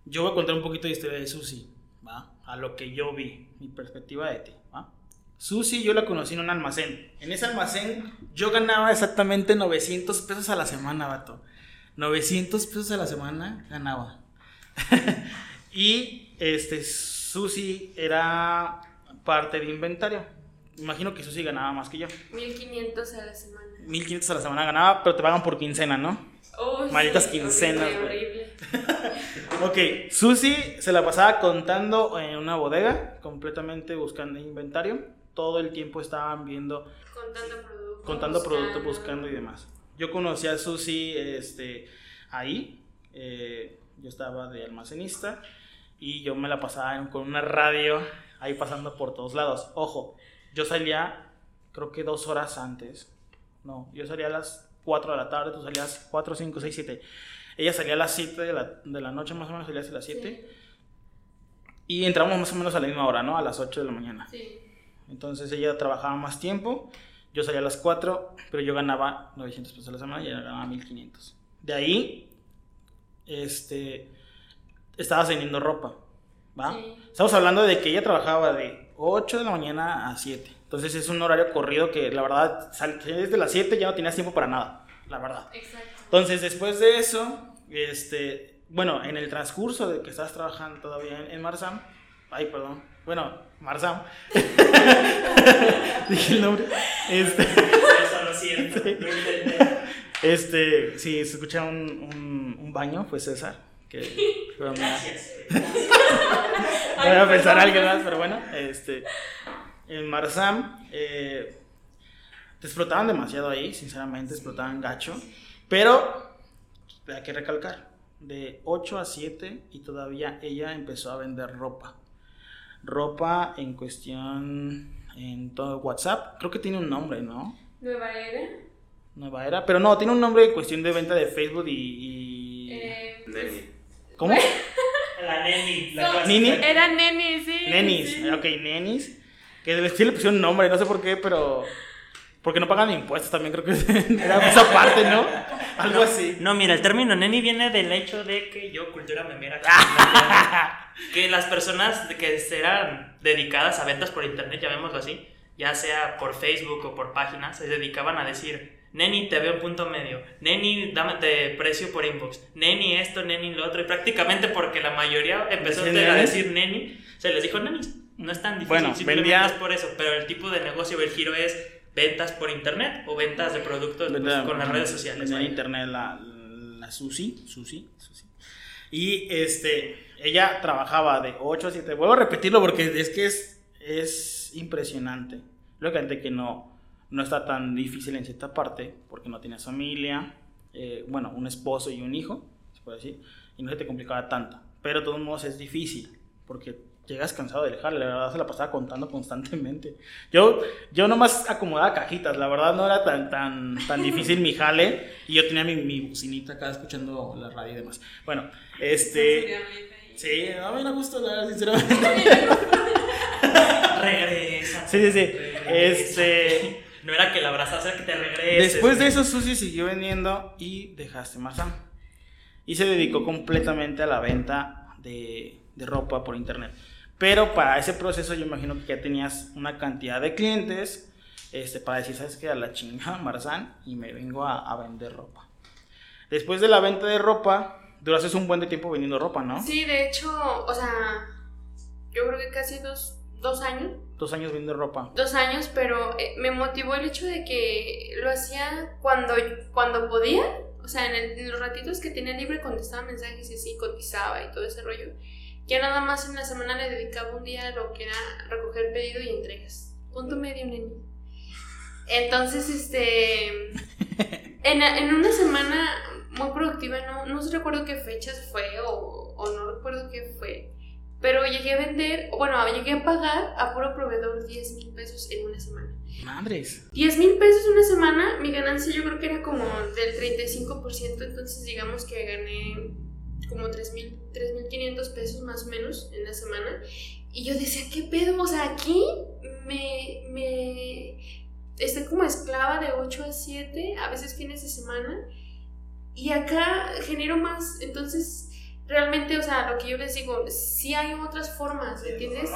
Yo voy a contar un poquito de historia de Susi, ¿va? A lo que yo vi, mi perspectiva de ti, ¿va? Susi yo la conocí en un almacén. En ese almacén yo ganaba exactamente 900 pesos a la semana, vato. 900 pesos a la semana ganaba. <laughs> y este Susi era parte de inventario. Imagino que Susi ganaba más que yo. 1500 a la semana. 1500 a la semana ganaba, pero te pagan por quincena, ¿no? Uy, Malditas sí, quincenas, horrible. <laughs> Ok, Susi se la pasaba contando en una bodega, completamente buscando inventario. Todo el tiempo estaban viendo, Contando productos. contando productos, buscando y demás. Yo conocí a Susi este, ahí, eh, yo estaba de almacenista y yo me la pasaba con una radio ahí pasando por todos lados. Ojo, yo salía creo que dos horas antes. No, yo salía a las 4 de la tarde, tú salías 4, 5, 6, 7. Ella salía a las 7 de la, de la noche, más o menos salía a las 7. Y entramos más o menos a la misma hora, ¿no? A las 8 de la mañana. Sí. Entonces ella trabajaba más tiempo, yo salía a las 4, pero yo ganaba 900 pesos a la semana y ella ganaba 1500. De ahí, este, estaba vendiendo ropa, ¿va? Sí. Estamos hablando de que ella trabajaba de 8 de la mañana a 7. Entonces es un horario corrido que la verdad, desde las 7 ya no tenías tiempo para nada, la verdad. Exacto. Entonces, después de eso, este, bueno, en el transcurso de que estás trabajando todavía en, en Marsam, ay, perdón, bueno, Marsam, <laughs> dije el nombre, este, Eso lo siento. <laughs> este, si se escucha un, un, un baño, fue César, que <laughs> Gracias. <laughs> voy a pensar alguien más, pero bueno, este, en Marsam, eh, te explotaban demasiado ahí, sinceramente, explotaban gacho, pero hay que recalcar, de 8 a 7 y todavía ella empezó a vender ropa. Ropa en cuestión en todo WhatsApp. Creo que tiene un nombre, ¿no? Nueva era. Nueva era. Pero no, tiene un nombre en cuestión de venta de Facebook y. y- Eh. ¿Cómo? <laughs> La neni. La No. Nini. Era Neni, sí. Nenis. sí. Ok, Nenis. Que estilo le pusieron un nombre, no sé por qué, pero. Porque no pagan impuestos también, creo que <laughs> era esa parte, ¿no? Algo así. No, mira, el término neni viene del hecho de que yo, cultura memera, <laughs> que las personas que eran dedicadas a ventas por internet, llamémoslo así, ya sea por Facebook o por páginas, se dedicaban a decir, neni, te veo en punto medio, neni, dame precio por inbox, neni esto, neni lo otro, y prácticamente porque la mayoría empezó ¿Decían a decir neni, se les dijo nenis. No es tan difícil, Bueno, simplemente vendía- es por eso, pero el tipo de negocio, el giro es ventas por internet o ventas de productos pues, con las redes sociales. en internet la, la Susi, Susi, Susi. Y este, ella trabajaba de 8 a 7. Vuelvo a repetirlo porque es que es, es impresionante. Lógicamente que no, no está tan difícil en cierta parte porque no tienes familia, eh, bueno, un esposo y un hijo, se puede decir, y no se te complicaba tanto. Pero de todos modos es difícil porque llegas cansado del jale, la verdad se la pasaba contando <laughs> constantemente. Yo, yo nomás acomodaba cajitas, la verdad no era tan, tan, tan difícil mi jale y yo tenía mi, mi bocinita acá escuchando la radio y demás. Bueno, este... Sí, a mí me gusta, la verdad, sinceramente. <laughs> <laughs> Regresa. Sí, sí, sí. regresa. Este... No era que la abrazase, era que te regreses. Después de eso, Susi siguió vendiendo y dejaste Marzán. Y se dedicó completamente a la venta de, de ropa por internet. Pero para ese proceso yo imagino que ya tenías una cantidad de clientes este, para decir, ¿sabes qué? A la chingada Marzán y me vengo a, a vender ropa. Después de la venta de ropa, duraste un buen de tiempo vendiendo ropa, ¿no? Sí, de hecho, o sea, yo creo que casi dos, dos años. Dos años vendiendo ropa. Dos años, pero eh, me motivó el hecho de que lo hacía cuando, cuando podía. O sea, en, los ratitos que tenía libre contestaba mensajes y así, cotizaba y todo ese rollo. Ya nada más en la semana le dedicaba un día a lo que era recoger pedido y entregas. Punto medio, nene. Entonces, este. En, una semana muy productiva, no, no recuerdo qué fechas fue o no recuerdo qué fue. Pero llegué a vender, bueno, llegué a pagar a puro proveedor 10 mil pesos en una semana. Madres. 10 mil pesos en una semana, mi ganancia yo creo que era como del 35%, entonces digamos que gané como 3 mil 3.500 pesos más o menos en la semana. Y yo decía, ¿qué pedo? O sea, aquí me, me estoy como esclava de 8 a 7, a veces fines de semana, y acá genero más, entonces realmente, o sea, lo que yo les digo, sí hay otras formas, ¿me entiendes?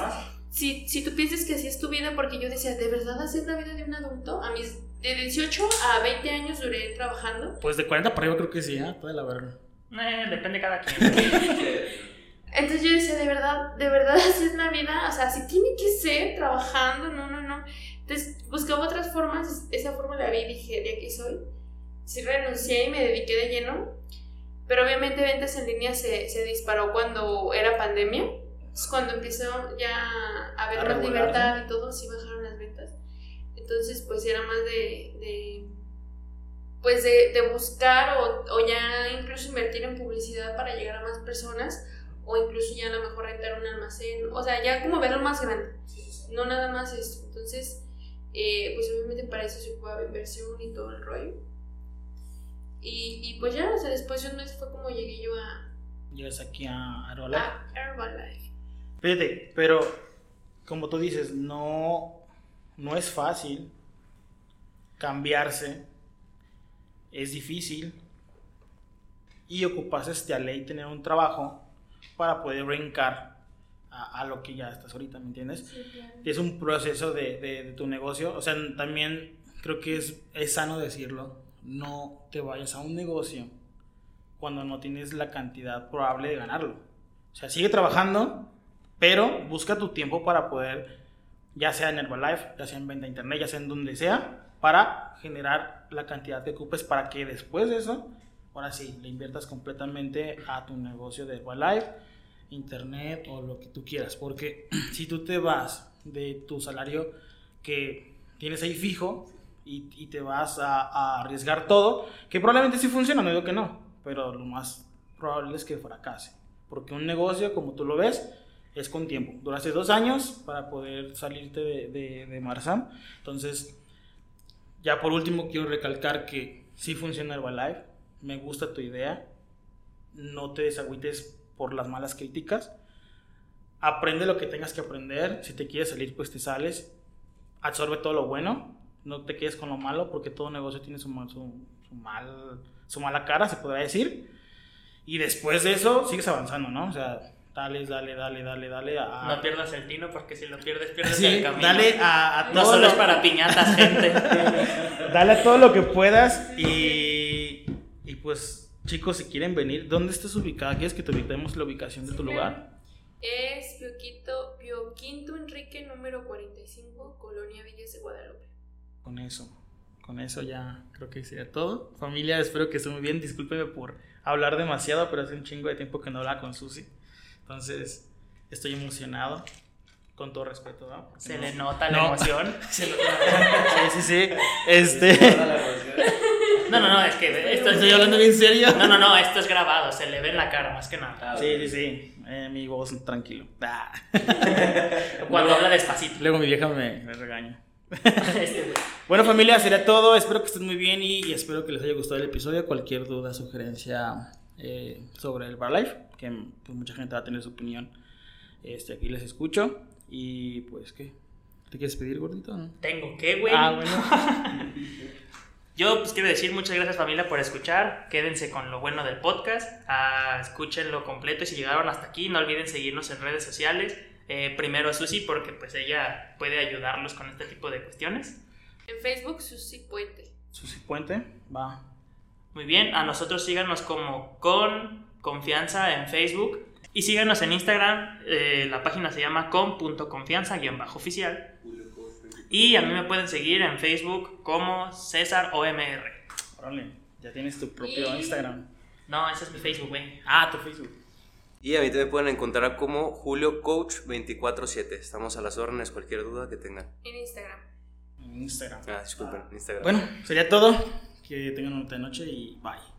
si, si tú piensas que así es tu vida, porque yo decía, ¿de verdad así es la vida de un adulto? A mis de 18 a 20 años duré trabajando. Pues de 40 para arriba creo que sí, ¿eh? Toda la verga. Eh, depende de cada quien. <laughs> Entonces yo decía, ¿de verdad, de verdad <laughs> así es la vida? O sea, si tiene que ser trabajando, no, no, no. Entonces buscaba otras formas, esa forma la vi y dije, de aquí soy. Sí renuncié y me dediqué de lleno. Pero obviamente ventas en línea se, se disparó cuando era pandemia. Es cuando empezó ya a haber A más libertad y todo, sí bajaron las ventas. Entonces, pues era más de, de pues de, de buscar o, o ya incluso invertir en publicidad para llegar a más personas o incluso ya a lo mejor rentar un almacén, o sea, ya como verlo más grande, no nada más esto. Entonces, eh, pues obviamente para eso se ocupa inversión y todo el rollo. Y, y pues ya, o sea, después de un mes fue como llegué yo a, Llegas aquí a Herbalife. a Herbalife. Fíjate, pero como tú dices, no, no es fácil cambiarse, es difícil y ocupas este a ley tener un trabajo para poder brincar a, a lo que ya estás ahorita, ¿me entiendes? Sí, claro. Es un proceso de, de- de tu negocio, o sea, también creo que es, es sano decirlo, no te vayas a un negocio cuando no tienes la cantidad probable de ganarlo. O sea, sigue trabajando, pero busca tu tiempo para poder, ya sea en Herbalife, ya sea en venta internet, ya sea en donde sea, para generar la cantidad que ocupes para que después de eso, ahora sí, le inviertas completamente a tu negocio de Herbalife, internet o lo que tú quieras. Porque <clears throat> si tú te vas de tu salario que tienes ahí fijo y, te vas a, arriesgar todo, que probablemente sí funciona, no digo que no, pero lo más probable es que fracase. Porque un negocio, como tú lo ves, es con tiempo. Duraste dos años para poder salirte de, de. Entonces, ya por último quiero recalcar que sí funciona Herbalife, me gusta tu idea, no te desagüites por las malas críticas, aprende lo que tengas que aprender, si te quieres salir pues te sales, absorbe todo lo bueno, no te quedes con lo malo porque todo negocio tiene su, mal- su, su mal, su mala cara, se podría decir, y después de eso sigues avanzando, ¿no? O sea, dale, dale, dale, dale, dale a... No pierdas el tino porque si lo pierdes, pierdes Sí, el camino. dale a, a No todo solo lo- es para piñatas, gente. <laughs> Dale a todo lo que puedas y, y pues chicos, si quieren venir, ¿dónde estás ubicada? ¿Quieres que te ubiquemos la ubicación de tu lugar? Es Pioquito, Pioquinto Enrique número 45, Colonia Villas de Guadalupe. Con eso, con eso ya creo que sería todo. Familia, espero que esté muy bien. Discúlpeme por hablar demasiado, pero hace un chingo de tiempo que no hablaba con Susi. Entonces, estoy emocionado. Con todo respeto, ¿no? Porque Se no- le nota la No. emoción. <laughs> Se lo- sí, sí, sí. Este. No, no, no, es que esto Estoy hablando bien serio. No, no, no, esto es grabado, se le ve en la cara más que nada. Sí, sí, sí. Eh, mi voz tranquilo. Ah. Cuando habla despacito. Luego mi vieja me, me regaña. <laughs> Bueno familia, sería todo. Espero que estén muy bien y, y espero que les haya gustado el episodio. Cualquier duda, sugerencia eh, sobre el Bar Life, que pues, mucha gente va a tener su opinión. Este, aquí les escucho. Y pues, ¿qué? ¿Te quieres pedir, gordito? no? Tengo que, güey. Ah, bueno. <laughs> Yo pues quiero decir muchas gracias familia por escuchar. Quédense con lo bueno del podcast. Ah, escúchenlo completo y si llegaron hasta aquí no olviden seguirnos en redes sociales. Eh, primero a Susi porque pues ella puede ayudarlos con este tipo de cuestiones. En Facebook, Susi Puente. Susi Puente, va. Muy bien, a nosotros síganos como con confianza en Facebook y síganos en Instagram. eh, la página se llama con.confianza-oficial. Y a mí me pueden seguir en Facebook como César OMR. Órale, ya tienes tu propio Y- Instagram. No, ese es mi Facebook, güey. Ah, tu Facebook. Y a mí también pueden encontrar como Julio Coach 24-7. Estamos a las órdenes, cualquier duda que tengan. En Instagram. En Instagram. Ah, disculpen, Instagram. Bueno, sería todo. Que tengan una bonita noche y bye.